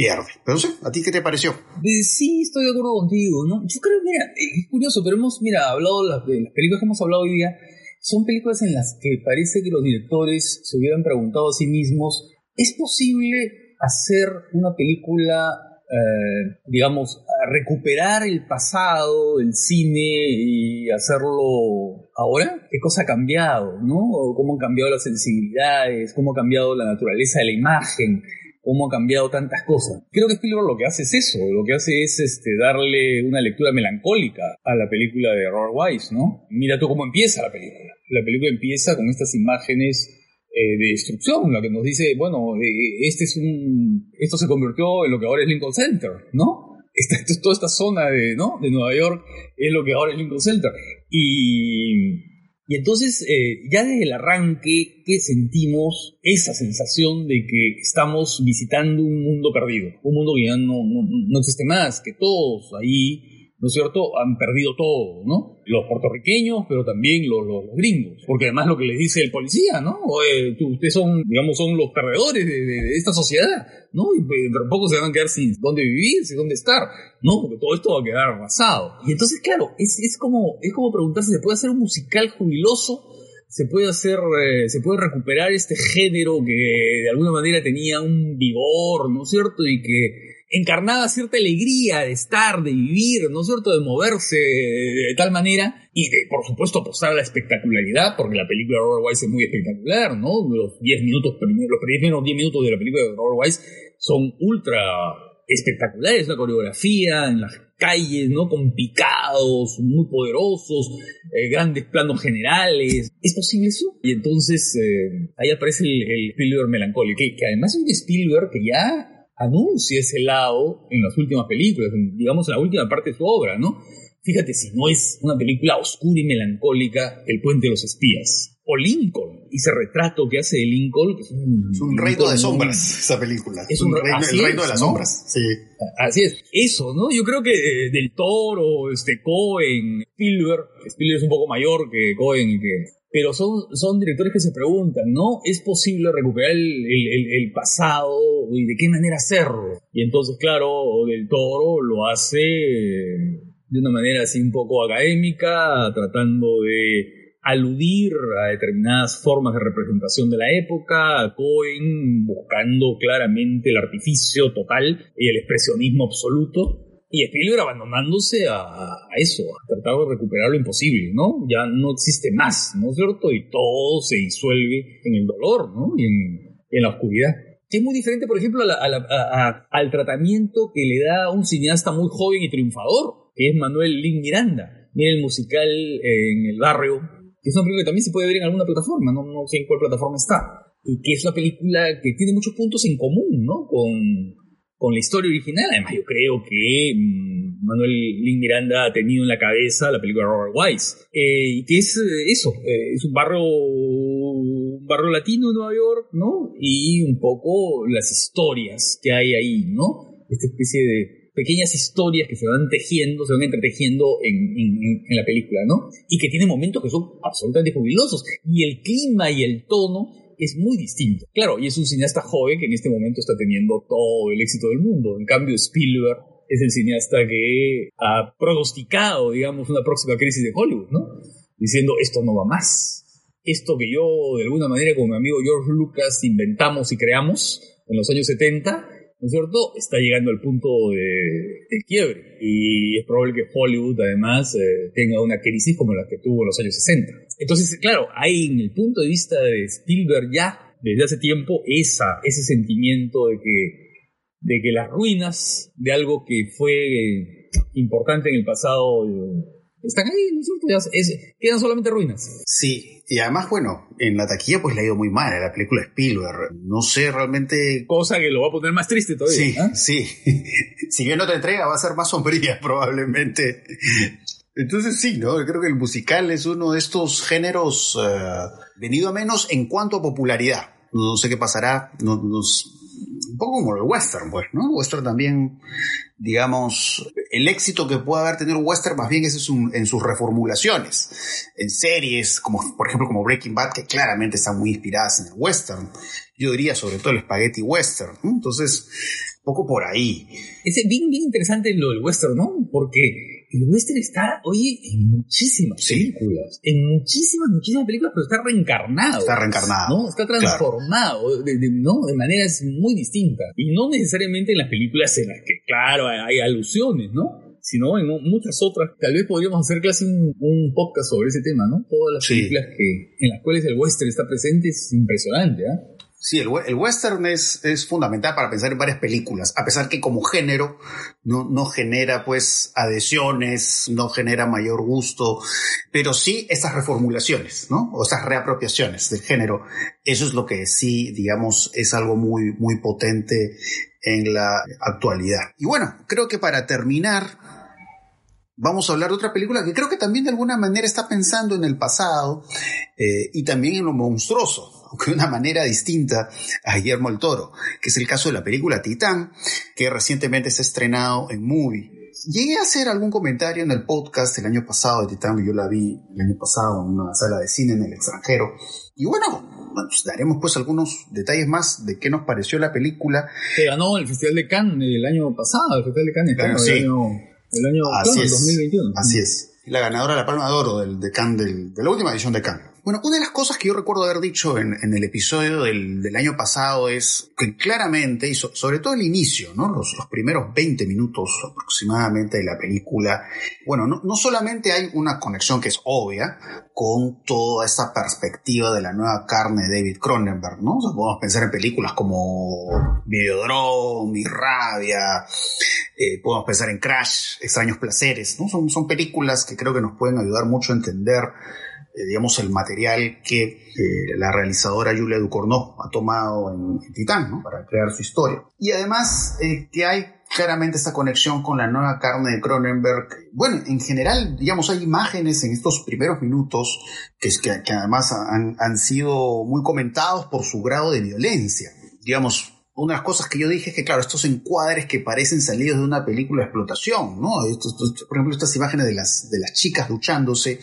pierde. Pero no ¿a ti qué te pareció? Sí, estoy de acuerdo contigo, ¿no? Yo creo, mira, es curioso, pero hemos, mira, hablado de las, películas que hemos hablado hoy día, son películas en las que parece que los directores se hubieran preguntado a sí mismos, ¿es posible hacer una película, eh, digamos, recuperar el pasado del cine y hacerlo ahora? ¿Qué cosa ha cambiado, no? ¿Cómo han cambiado las sensibilidades? ¿Cómo ha cambiado la naturaleza de la imagen? Cómo ha cambiado tantas cosas. Creo que Spielberg lo que hace es eso, lo que hace es este, darle una lectura melancólica a la película de Robert Wise, ¿no? Mira tú cómo empieza la película. La película empieza con estas imágenes eh, de destrucción, la que nos dice, bueno, eh, este es un, esto se convirtió en lo que ahora es Lincoln Center, ¿no? Esta, toda esta zona de, ¿no? de Nueva York es lo que ahora es Lincoln Center. Y y entonces, eh, ya desde el arranque, que sentimos esa sensación de que estamos visitando un mundo perdido, un mundo que ya no, no, existe más, que todos ahí ¿no es cierto?, han perdido todo, ¿no? Los puertorriqueños, pero también los, los, gringos. Porque además lo que les dice el policía, ¿no? ustedes son, digamos, son los perdedores de, esta sociedad, ¿no? Y pues, tampoco se van a quedar sin dónde vivir, sin dónde estar, ¿no? Porque todo esto va a quedar arrasado. Y entonces, claro, es, es, como, es como preguntarse, ¿se puede hacer un musical jubiloso? se puede hacer, eh, se puede recuperar este género que de alguna manera tenía un vigor, ¿no es cierto? Y que encarnaba cierta alegría de estar, de vivir, ¿no es cierto?, de moverse de tal manera y de, por supuesto, apostar a la espectacularidad, porque la película de Robert Wise es muy espectacular, ¿no? Los 10 minutos, los primeros 10 minutos de la película de Robert Wise son ultra espectaculares, la coreografía en las calles, ¿no? Con picados, muy poderosos, eh, grandes planos generales. ¿Es posible eso? Y entonces eh, ahí aparece el, el Spielberg melancólico, que, que además es un Spielberg que ya anuncia ese lado en las últimas películas, digamos en la última parte de su obra, ¿no? Fíjate si no es una película oscura y melancólica, El puente de los espías. O Lincoln, ese retrato que hace de Lincoln. es un, reino de sombras, esa película. Es un, reino, el reino de las sombras, sí. Así es. Eso, ¿no? Yo creo que eh, Del Toro, este, Cohen, Spielberg, Spielberg es un poco mayor que Cohen y que pero son, son directores que se preguntan, ¿no? ¿Es posible recuperar el, pasado y de qué manera hacerlo? Y entonces, claro, Del Toro lo hace de una manera así un poco académica, tratando de aludir a determinadas formas de representación de la época, Cohen buscando claramente el artificio total y el expresionismo absoluto, y Spielberg abandonándose a, eso, a tratar de recuperar lo imposible, ¿no? Ya no existe más, ¿no es cierto? Y todo se disuelve en el dolor, ¿no? Y en, la oscuridad. Que es muy diferente, por ejemplo, al tratamiento que le da un cineasta muy joven y triunfador, que es Manuel Lin Miranda. Mira el musical en el barrio, que es una película que también se puede ver en alguna plataforma, no, no sé en cuál plataforma está. Y que es una película que tiene muchos puntos en común, ¿no? Con, con la historia original. Además, yo creo que mm, Manuel Lin Miranda ha tenido en la cabeza la película de Robert Wise. Eh, y que es eh, eso, eh, es un barrio, un barrio latino en Nueva York, ¿no? Y un poco las historias que hay ahí, ¿no? Esta especie de pequeñas historias que se van tejiendo, se van entretejiendo en, en, la película, ¿no? Y que tiene momentos que son absolutamente jubilosos. Y el clima y el tono es muy distinto. Claro, y es un cineasta joven que en este momento está teniendo todo el éxito del mundo. En cambio, Spielberg es el cineasta que ha pronosticado, digamos, una próxima crisis de Hollywood, ¿no? Diciendo, esto no va más. Esto que yo, de alguna manera, con mi amigo George Lucas, inventamos y creamos en los años 70, ¿no es cierto? Está llegando al punto de, quiebre. Y es probable que Hollywood, además, eh, tenga una crisis como la que tuvo en los años 60. Entonces, claro, hay en el punto de vista de Spielberg ya, desde hace tiempo, esa, ese sentimiento de que, de que las ruinas de algo que fue importante en el pasado están ahí, ¿no es cierto? quedan solamente ruinas. Sí, y además, bueno, en la taquilla pues le ha ido muy mal a la película Spielberg. No sé realmente... Cosa que lo va a poner más triste todavía. Sí, ¿ah? sí. si bien otra entrega va a ser más sombría probablemente. Entonces sí, ¿no? Yo creo que el musical es uno de estos géneros eh, venido a menos en cuanto a popularidad. No, sé qué pasará. No, nos, un poco como el western, pues, ¿no? Western también, digamos, el éxito que puede haber tenido western más bien es en sus reformulaciones, en series, como por ejemplo como Breaking Bad, que claramente están muy inspiradas en el western. Yo diría sobre todo el spaghetti western. Entonces, poco por ahí. Es bien, bien interesante lo del western, ¿no? Porque el western está, oye, en muchísimas películas. En muchísimas, muchísimas películas, pero está reencarnado. Está reencarnado. ¿no? Está transformado, de, ¿no? De maneras muy distintas. Y no necesariamente en las películas en las que, claro, hay alusiones, ¿no? sino en muchas otras. Tal vez podríamos hacer casi un, podcast sobre ese tema, ¿no? Todas las películas que, en las cuales el western está presente es impresionante, ¿ah? Sí, el, western es, es, fundamental para pensar en varias películas, a pesar que como género no, no genera pues adhesiones, no genera mayor gusto, pero sí estas reformulaciones, ¿no? O estas reapropiaciones del género. Eso es lo que sí, digamos, es algo muy, muy potente en la actualidad. Y bueno, creo que para terminar, vamos a hablar de otra película que creo que también de alguna manera está pensando en el pasado eh, y también en lo monstruoso aunque de una manera distinta a Guillermo el Toro, que es el caso de la película Titán, que recientemente se ha estrenado en Movie. llegué a hacer algún comentario en el podcast el año pasado de Titán, yo la vi el año pasado en una sala de cine en el extranjero. Y bueno, pues daremos pues algunos detalles más de qué nos pareció la película. Que ganó el Festival de Cannes el año pasado, el Festival de Cannes, el año, el año Así 2021. Así es. La ganadora de la Palma de Oro del, de Cannes, de la última edición de Cannes. Bueno, una de las cosas que yo recuerdo haber dicho en, el episodio del, año pasado es que claramente, y sobre todo el inicio, ¿no? Los, primeros 20 minutos aproximadamente de la película, bueno, no, solamente hay una conexión que es obvia con toda esa perspectiva de la nueva carne de David Cronenberg, ¿no? podemos pensar en películas como Videodrome, Mi Rabia, eh, podemos pensar en Crash, Extraños Placeres, ¿no? Son películas que creo que nos pueden ayudar mucho a entender eh, digamos, el material que eh, la realizadora Julia Ducournau ha tomado en, Titán, ¿no? Para crear su historia. Y además eh, que hay claramente esta conexión con la nueva carne de Cronenberg. Bueno, en general, digamos, hay imágenes en estos primeros minutos que además han, han sido muy comentados por su grado de violencia. Digamos, una de las cosas que yo dije es que, claro, estos encuadres que parecen salidos de una película de explotación, ¿no? por ejemplo, estas imágenes de las, de las chicas duchándose,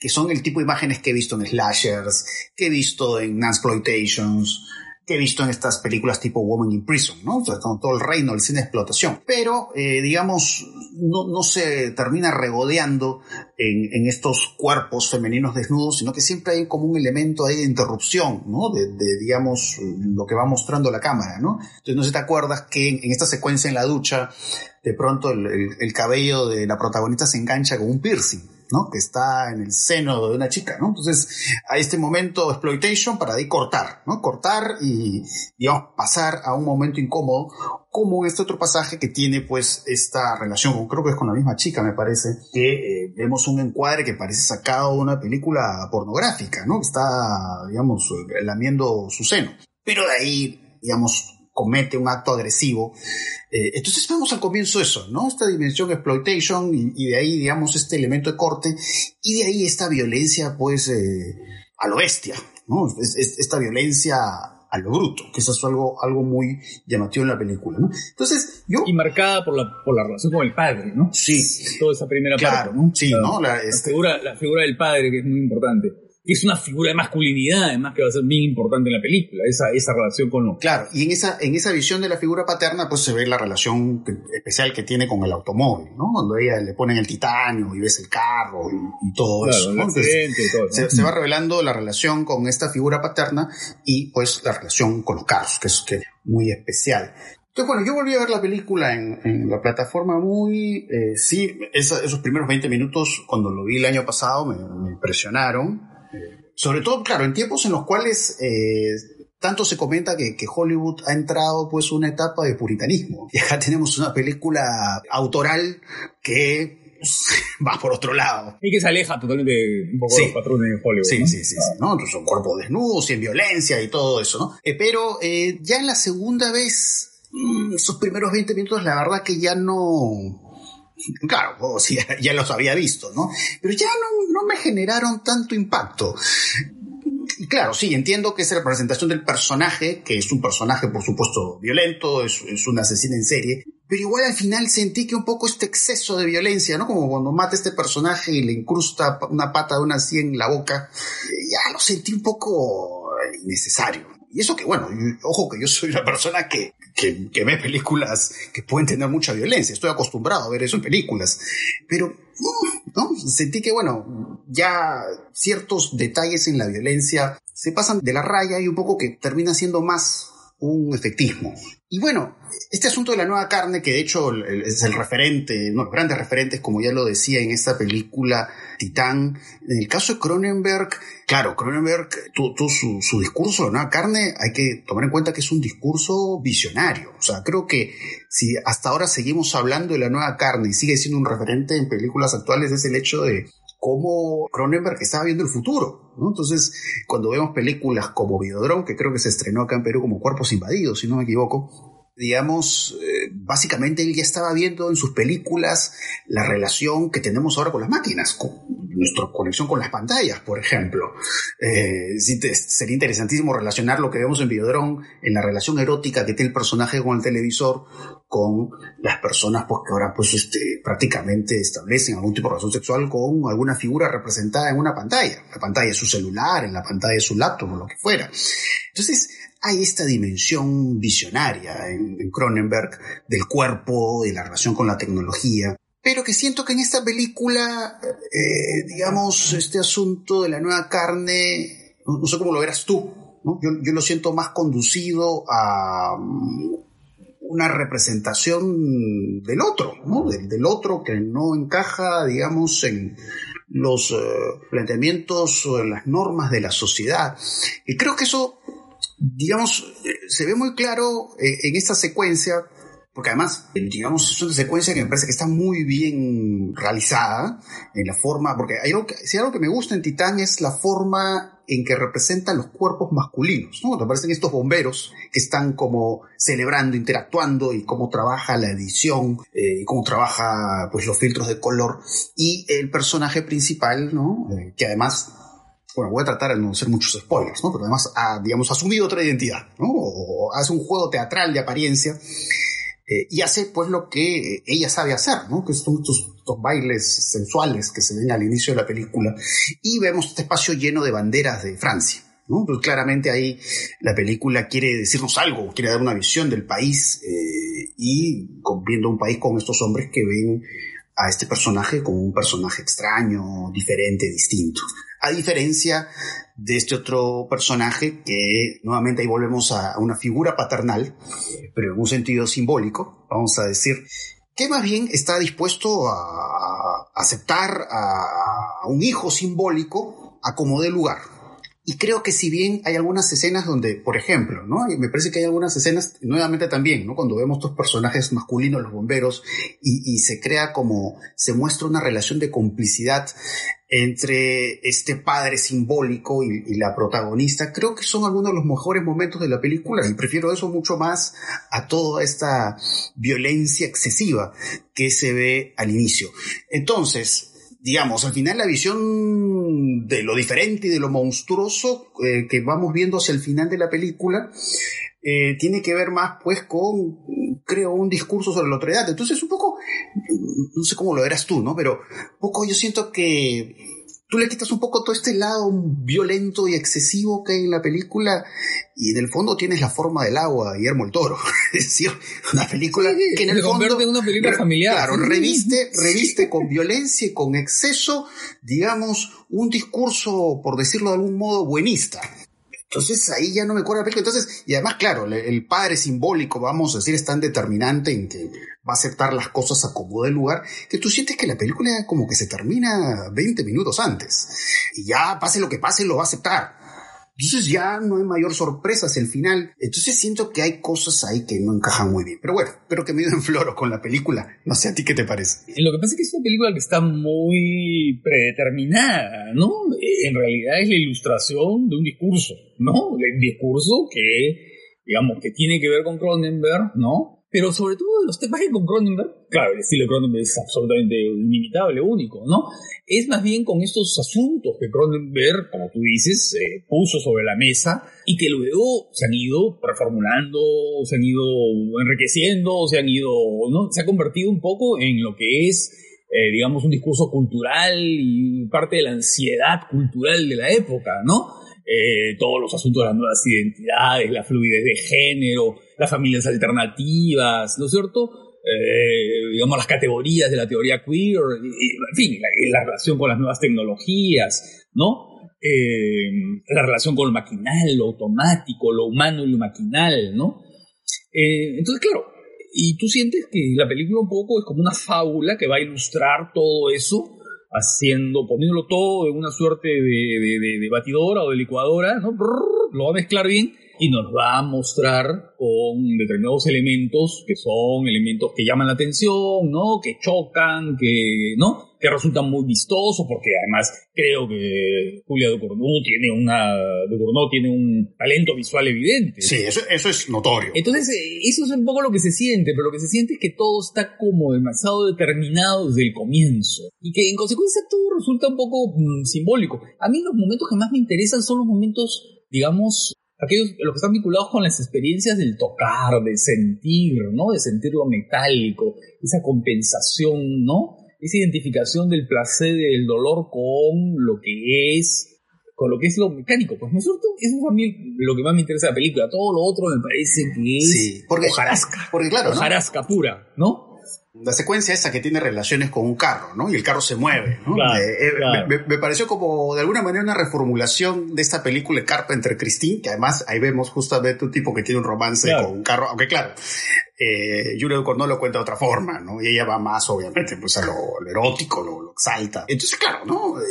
que son el tipo de imágenes que he visto en slashers, que he visto en exploitations, que he visto en estas películas tipo Woman in Prison, ¿no? con todo el reino del cine de explotación. Pero, eh, digamos, no, no, se termina regodeando en, en, estos cuerpos femeninos desnudos, sino que siempre hay como un elemento ahí de interrupción, ¿no? De, de digamos, lo que va mostrando la cámara, ¿no? Entonces, no sé si te acuerdas que en, esta secuencia en la ducha, de pronto el, el cabello de la protagonista se engancha con un piercing. ¿No? Que está en el seno de una chica, ¿no? Entonces, a este momento exploitation para ahí cortar, ¿no? Cortar y, digamos, pasar a un momento incómodo, como este otro pasaje que tiene, pues, esta relación, creo que es con la misma chica, me parece, que eh, vemos un encuadre que parece sacado de una película pornográfica, ¿no? Está, digamos, lamiendo su seno. Pero de ahí, digamos, comete un acto agresivo eh, entonces vamos al comienzo eso, ¿no? Esta dimensión exploitation y, de ahí, digamos, este elemento de corte y de ahí esta violencia, pues, eh, a lo bestia, ¿no? esta violencia a lo bruto, que eso es algo, algo muy llamativo en la película, ¿no? Entonces, yo... Y marcada por la, por la relación con el padre, ¿no? Sí. Toda esa primera parte, ¿no? Sí, ¿no? La, este figura, la figura del padre, que es muy importante es una figura de masculinidad, además, que va a ser bien importante en la película, esa, esa relación con lo... Claro, y en esa, en esa visión de la figura paterna, pues se ve la relación especial que tiene con el automóvil, ¿no? Cuando ella le ponen el titanio y ves el carro y, todo eso. Se, va revelando la relación con esta figura paterna y pues la relación con los carros, que es, que muy especial. Entonces, bueno, yo volví a ver la película en, la plataforma muy... Eh, sí, esos primeros 20 minutos, cuando lo vi el año pasado, me impresionaron sobre todo, claro, en tiempos en los cuales eh, tanto se comenta que, Hollywood ha entrado pues una etapa de puritanismo. Y acá tenemos una película autoral que va por otro lado. Y que se aleja totalmente un poco de los patrones de Hollywood. Sí, sí, sí, sí, ¿no? son cuerpos desnudos y en violencia y todo eso, ¿no? Eh, pero eh, ya en la segunda vez, mm, esos primeros 20 minutos, la verdad que ya no Claro, ya, los había visto, ¿no? Pero ya no, me generaron tanto impacto. Claro, sí, entiendo que es la representación del personaje, que es un personaje, por supuesto, violento, es, un asesino en serie, pero igual al final sentí que un poco este exceso de violencia, ¿no? Como cuando mata a este personaje y le incrusta una pata de una sien en la boca, ya lo sentí un poco innecesario. Y eso que, bueno, ojo que yo soy una persona que, que, ve películas que pueden tener mucha violencia. Estoy acostumbrado a ver eso en películas. Pero, ¿no? Sentí que, bueno, ya ciertos detalles en la violencia se pasan de la raya y un poco que termina siendo más un efectismo. Y bueno, este asunto de la nueva carne, que de hecho es el referente, uno de los grandes referentes, como ya lo decía en esta película Titán, en el caso de Cronenberg, claro, Cronenberg, todo, su, su, discurso de la nueva carne, hay que tomar en cuenta que es un discurso visionario. O sea, creo que si hasta ahora seguimos hablando de la nueva carne y sigue siendo un referente en películas actuales, es el hecho de cómo Cronenberg estaba viendo el futuro. Entonces, cuando vemos películas como Videodrome, que creo que se estrenó acá en Perú como Cuerpos Invadidos, si no me equivoco, digamos, eh, básicamente él ya estaba viendo en sus películas la relación que tenemos ahora con las máquinas, nuestra conexión con las pantallas, por ejemplo. Eh, sería interesantísimo relacionar lo que vemos en Videodrome en la relación erótica que tiene el personaje con el televisor con las personas pues, que ahora pues, este, prácticamente establecen algún tipo de relación sexual con alguna figura representada en una pantalla. La pantalla de su celular, en la pantalla de su laptop o lo que fuera. Entonces, hay esta dimensión visionaria en, Cronenberg del cuerpo, de la relación con la tecnología, pero que siento que en esta película, eh, digamos, este asunto de la nueva carne, no, sé cómo lo verás tú, yo, lo siento más conducido a mm, una representación del otro, del, otro que no encaja, digamos, en los eh, planteamientos o en las normas de la sociedad. Y creo que eso digamos, se ve muy claro eh, en esta secuencia, porque además, digamos, es una secuencia que me parece que está muy bien realizada en la forma, porque hay algo que, si algo que me gusta en Titán es la forma en que representan los cuerpos masculinos, ¿no? Me parecen estos bomberos que están como celebrando, interactuando y cómo trabaja la edición, eh, y cómo trabaja pues los filtros de color y el personaje principal, ¿no? Eh, que además bueno, voy a tratar de no hacer muchos spoilers, ¿no? Pero además ha, digamos, asumido otra identidad, ¿no? O hace un juego teatral de apariencia eh, y hace pues lo que ella sabe hacer, ¿no? Que son estos, bailes sensuales que se ven al inicio de la película y vemos este espacio lleno de banderas de Francia. ¿no? Pues claramente ahí la película quiere decirnos algo, quiere dar una visión del país eh, y viendo un país con estos hombres que ven a este personaje como un personaje extraño, diferente, distinto. A diferencia de este otro personaje que nuevamente ahí volvemos a una figura paternal, pero en un sentido simbólico, vamos a decir, que más bien está dispuesto a aceptar a un hijo simbólico a como dé lugar. Y creo que si bien hay algunas escenas donde, por ejemplo, ¿no? me parece que hay algunas escenas, nuevamente también, ¿no? Cuando vemos estos personajes masculinos, los bomberos, y, se crea como, se muestra una relación de complicidad entre este padre simbólico y, la protagonista, creo que son algunos de los mejores momentos de la película y prefiero eso mucho más a toda esta violencia excesiva que se ve al inicio. Entonces, digamos, al final la visión de lo diferente y de lo monstruoso eh, que vamos viendo hacia el final de la película eh, tiene que ver más pues con, creo, un discurso sobre la otredad. Entonces un poco, no sé cómo lo verás tú, ¿no? Pero un poco yo siento que tú le quitas un poco todo este lado violento y excesivo que hay en la película y en el fondo tienes la forma del agua, Guillermo el Toro. es decir, una película que en el fondo... una película familiar. Claro, reviste, reviste con violencia y con exceso, digamos, un discurso, por decirlo de algún modo, buenista. Entonces ahí ya no me acuerdo la película. Entonces, y además, claro, el padre simbólico, vamos a decir, es tan determinante en que va a aceptar las cosas a como del lugar, que tú sientes que la película como que se termina 20 minutos antes. Y ya pase lo que pase, lo va a aceptar. Entonces ya no hay mayor sorpresa hacia el final. Entonces siento que hay cosas ahí que no encajan muy bien. Pero bueno, espero que me en floro con la película. No sé a ti qué te parece. Lo que pasa es que es una película que está muy predeterminada, ¿no? En realidad es la ilustración de un discurso, ¿no? Un discurso que, digamos, que tiene que ver con Cronenberg, ¿no? Pero sobre todo los temas que con Cronenberg, claro, el estilo de Cronenberg es absolutamente inimitable, único, ¿no? Es más bien con estos asuntos que Cronenberg, como tú dices, eh, puso sobre la mesa y que luego se han ido reformulando, se han ido enriqueciendo, se han ido, ¿no? Se ha convertido un poco en lo que es, eh, digamos, un discurso cultural y parte de la ansiedad cultural de la época, ¿no? Eh, todos los asuntos de las nuevas identidades, la fluidez de género, las familias alternativas, ¿no es cierto? Eh, digamos, las categorías de la teoría queer, en fin, la, relación con las nuevas tecnologías, ¿no? Eh, la relación con lo maquinal, lo automático, lo humano y lo maquinal, ¿no? entonces, claro, y tú sientes que la película un poco es como una fábula que va a ilustrar todo eso, haciendo, poniéndolo todo en una suerte de, batidora o de licuadora, ¿no? lo va a mezclar bien y nos va a mostrar con determinados elementos que son elementos que llaman la atención, ¿no? Que chocan, que, ¿no? que resulta muy vistoso, porque además creo que Julia Ducournau tiene una Ducournau tiene un talento visual evidente. Sí, eso, eso es notorio. Entonces, eh, eso es un poco lo que se siente, pero lo que se siente es que todo está como demasiado determinado desde el comienzo. Y que en consecuencia todo resulta un poco mm, simbólico. A mí los momentos que más me interesan son los momentos, digamos, aquellos los que están vinculados con las experiencias del tocar, de sentir, ¿no? De sentir lo metálico, esa compensación, ¿no? Esa identificación del placer del dolor con lo que es con lo que es lo mecánico, pues no es cierto, eso es a mí lo que más me interesa de la película, todo lo otro me parece que es Sí, porque, hojarasca, porque claro, ¿no? hojarasca pura, ¿no? La secuencia esa que tiene relaciones con un carro, ¿no? Y el carro se mueve, ¿no? Claro, Eh, eh, claro. Me, me pareció como de alguna manera una reformulación de esta película de Carpenter Christine, que además ahí vemos justamente un tipo que tiene un romance Claro. con un carro, aunque claro, eh, Julia Ducournau lo cuenta de otra forma, ¿no? Y ella va más, obviamente, pues a lo, lo erótico, lo, lo exalta. Entonces, claro, ¿no? Eh,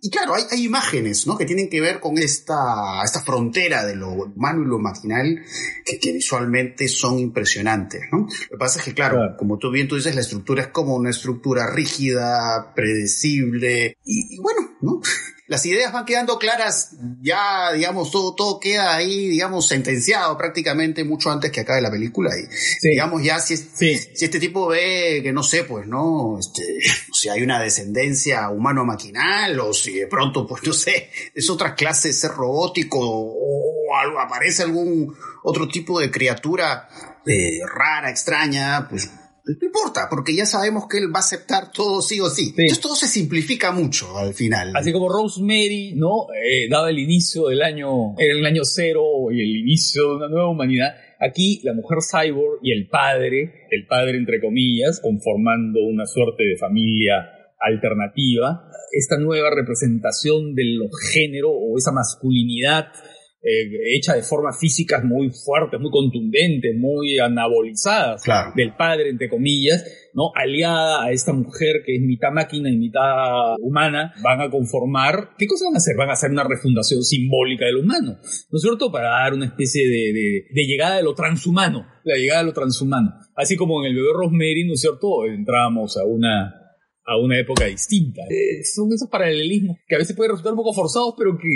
y claro, hay, hay imágenes, ¿no? Que tienen que ver con esta, esta frontera de lo humano y lo maquinal que, que visualmente son impresionantes, ¿no? Lo que pasa es que, claro, Claro. como tú bien tú dices, la estructura es como una estructura rígida, predecible, y, y bueno, ¿no? Las ideas van quedando claras, ya, digamos, todo, todo queda ahí, digamos, sentenciado prácticamente mucho antes que acabe la película. Y, Sí. digamos, ya si, es- Sí, si este tipo ve que, no sé, pues, ¿no? Este, si hay una descendencia humano-maquinal, o si de pronto, pues, no sé, es otra clase de ser robótico, o algo, aparece algún otro tipo de criatura eh, rara, extraña, pues, no importa, porque ya sabemos que él va a aceptar todo sí o sí. Entonces todo se simplifica mucho al final. Así como Rosemary, ¿no? Eh, daba el inicio del año, era el año cero y el inicio de una nueva humanidad. Aquí la mujer cyborg y el padre, el padre entre comillas, conformando una suerte de familia alternativa, esta nueva representación del género o esa masculinidad eh, hecha de formas físicas muy fuertes, muy contundentes, muy anabolizadas Claro. del padre, entre comillas, ¿no? Aliada a esta mujer que es mitad máquina y mitad humana, van a conformar, ¿qué cosa van a hacer? Van a hacer una refundación simbólica del humano, ¿no es cierto? Para dar una especie de, de- de llegada de lo transhumano, la llegada de lo transhumano. Así como en el bebé Rosemary, ¿no es cierto? Entrábamos a una, a una época distinta. Eh, son esos paralelismos que a veces pueden resultar un poco forzados, pero que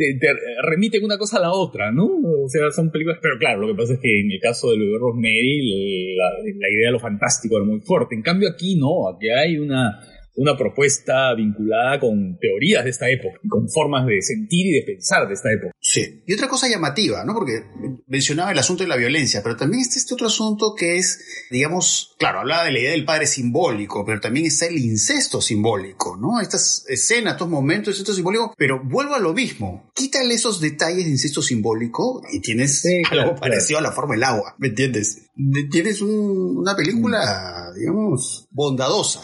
te, te remiten una cosa a la otra, ¿no? O sea, son películas, pero claro, lo que pasa es que en el caso del bebé Rosemary, la, la idea de lo fantástico era muy fuerte. En cambio aquí no, aquí hay una, una propuesta vinculada con teorías de esta época, con formas de sentir y de pensar de esta época. Sí. Y otra cosa llamativa, ¿no? Porque mencionaba el asunto de la violencia, pero también está este otro asunto que es, digamos, claro, hablaba de la idea del padre simbólico, pero también está el incesto simbólico, ¿no? Estas escenas, estos momentos incesto simbólico, pero vuelvo a lo mismo. Quítale esos detalles de incesto simbólico y tienes Sí, claro, algo claro. parecido a la forma del agua, ¿me entiendes? Tienes un- una película, digamos, bondadosa.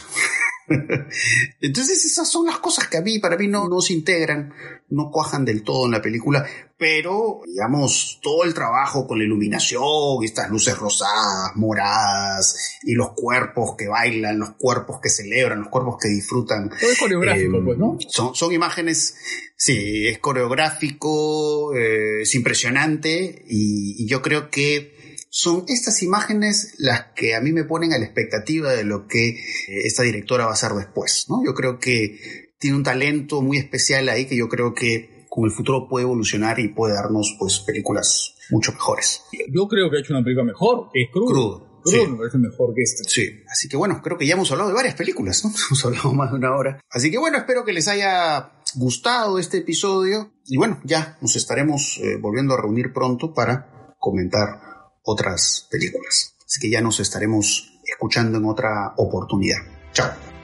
Entonces esas son las cosas que a mí, para mí no, no se integran, no cuajan del todo en la película, pero digamos, todo el trabajo con la iluminación, estas luces rosadas, moradas, y los cuerpos que bailan, los cuerpos que celebran, los cuerpos que disfrutan. Todo es coreográfico, Eh, pues, ¿no? Son, son imágenes, sí, es coreográfico, eh, es impresionante, y, y yo creo que son estas imágenes las que a mí me ponen a la expectativa de lo que eh, esta directora va a hacer después, ¿no? Yo creo que tiene un talento muy especial ahí que yo creo que con el futuro puede evolucionar y puede darnos pues películas mucho mejores. Yo creo que ha hecho una película mejor, que es crudo. Crudo. Crudo sí. me parece mejor que esta. Sí, así que bueno, creo que ya hemos hablado de varias películas, ¿no? Hemos hablado más de una hora. Así que bueno, espero que les haya gustado este episodio y bueno, ya nos estaremos eh, volviendo a reunir pronto para comentar otras películas. Así que ya nos estaremos escuchando en otra oportunidad. Chao.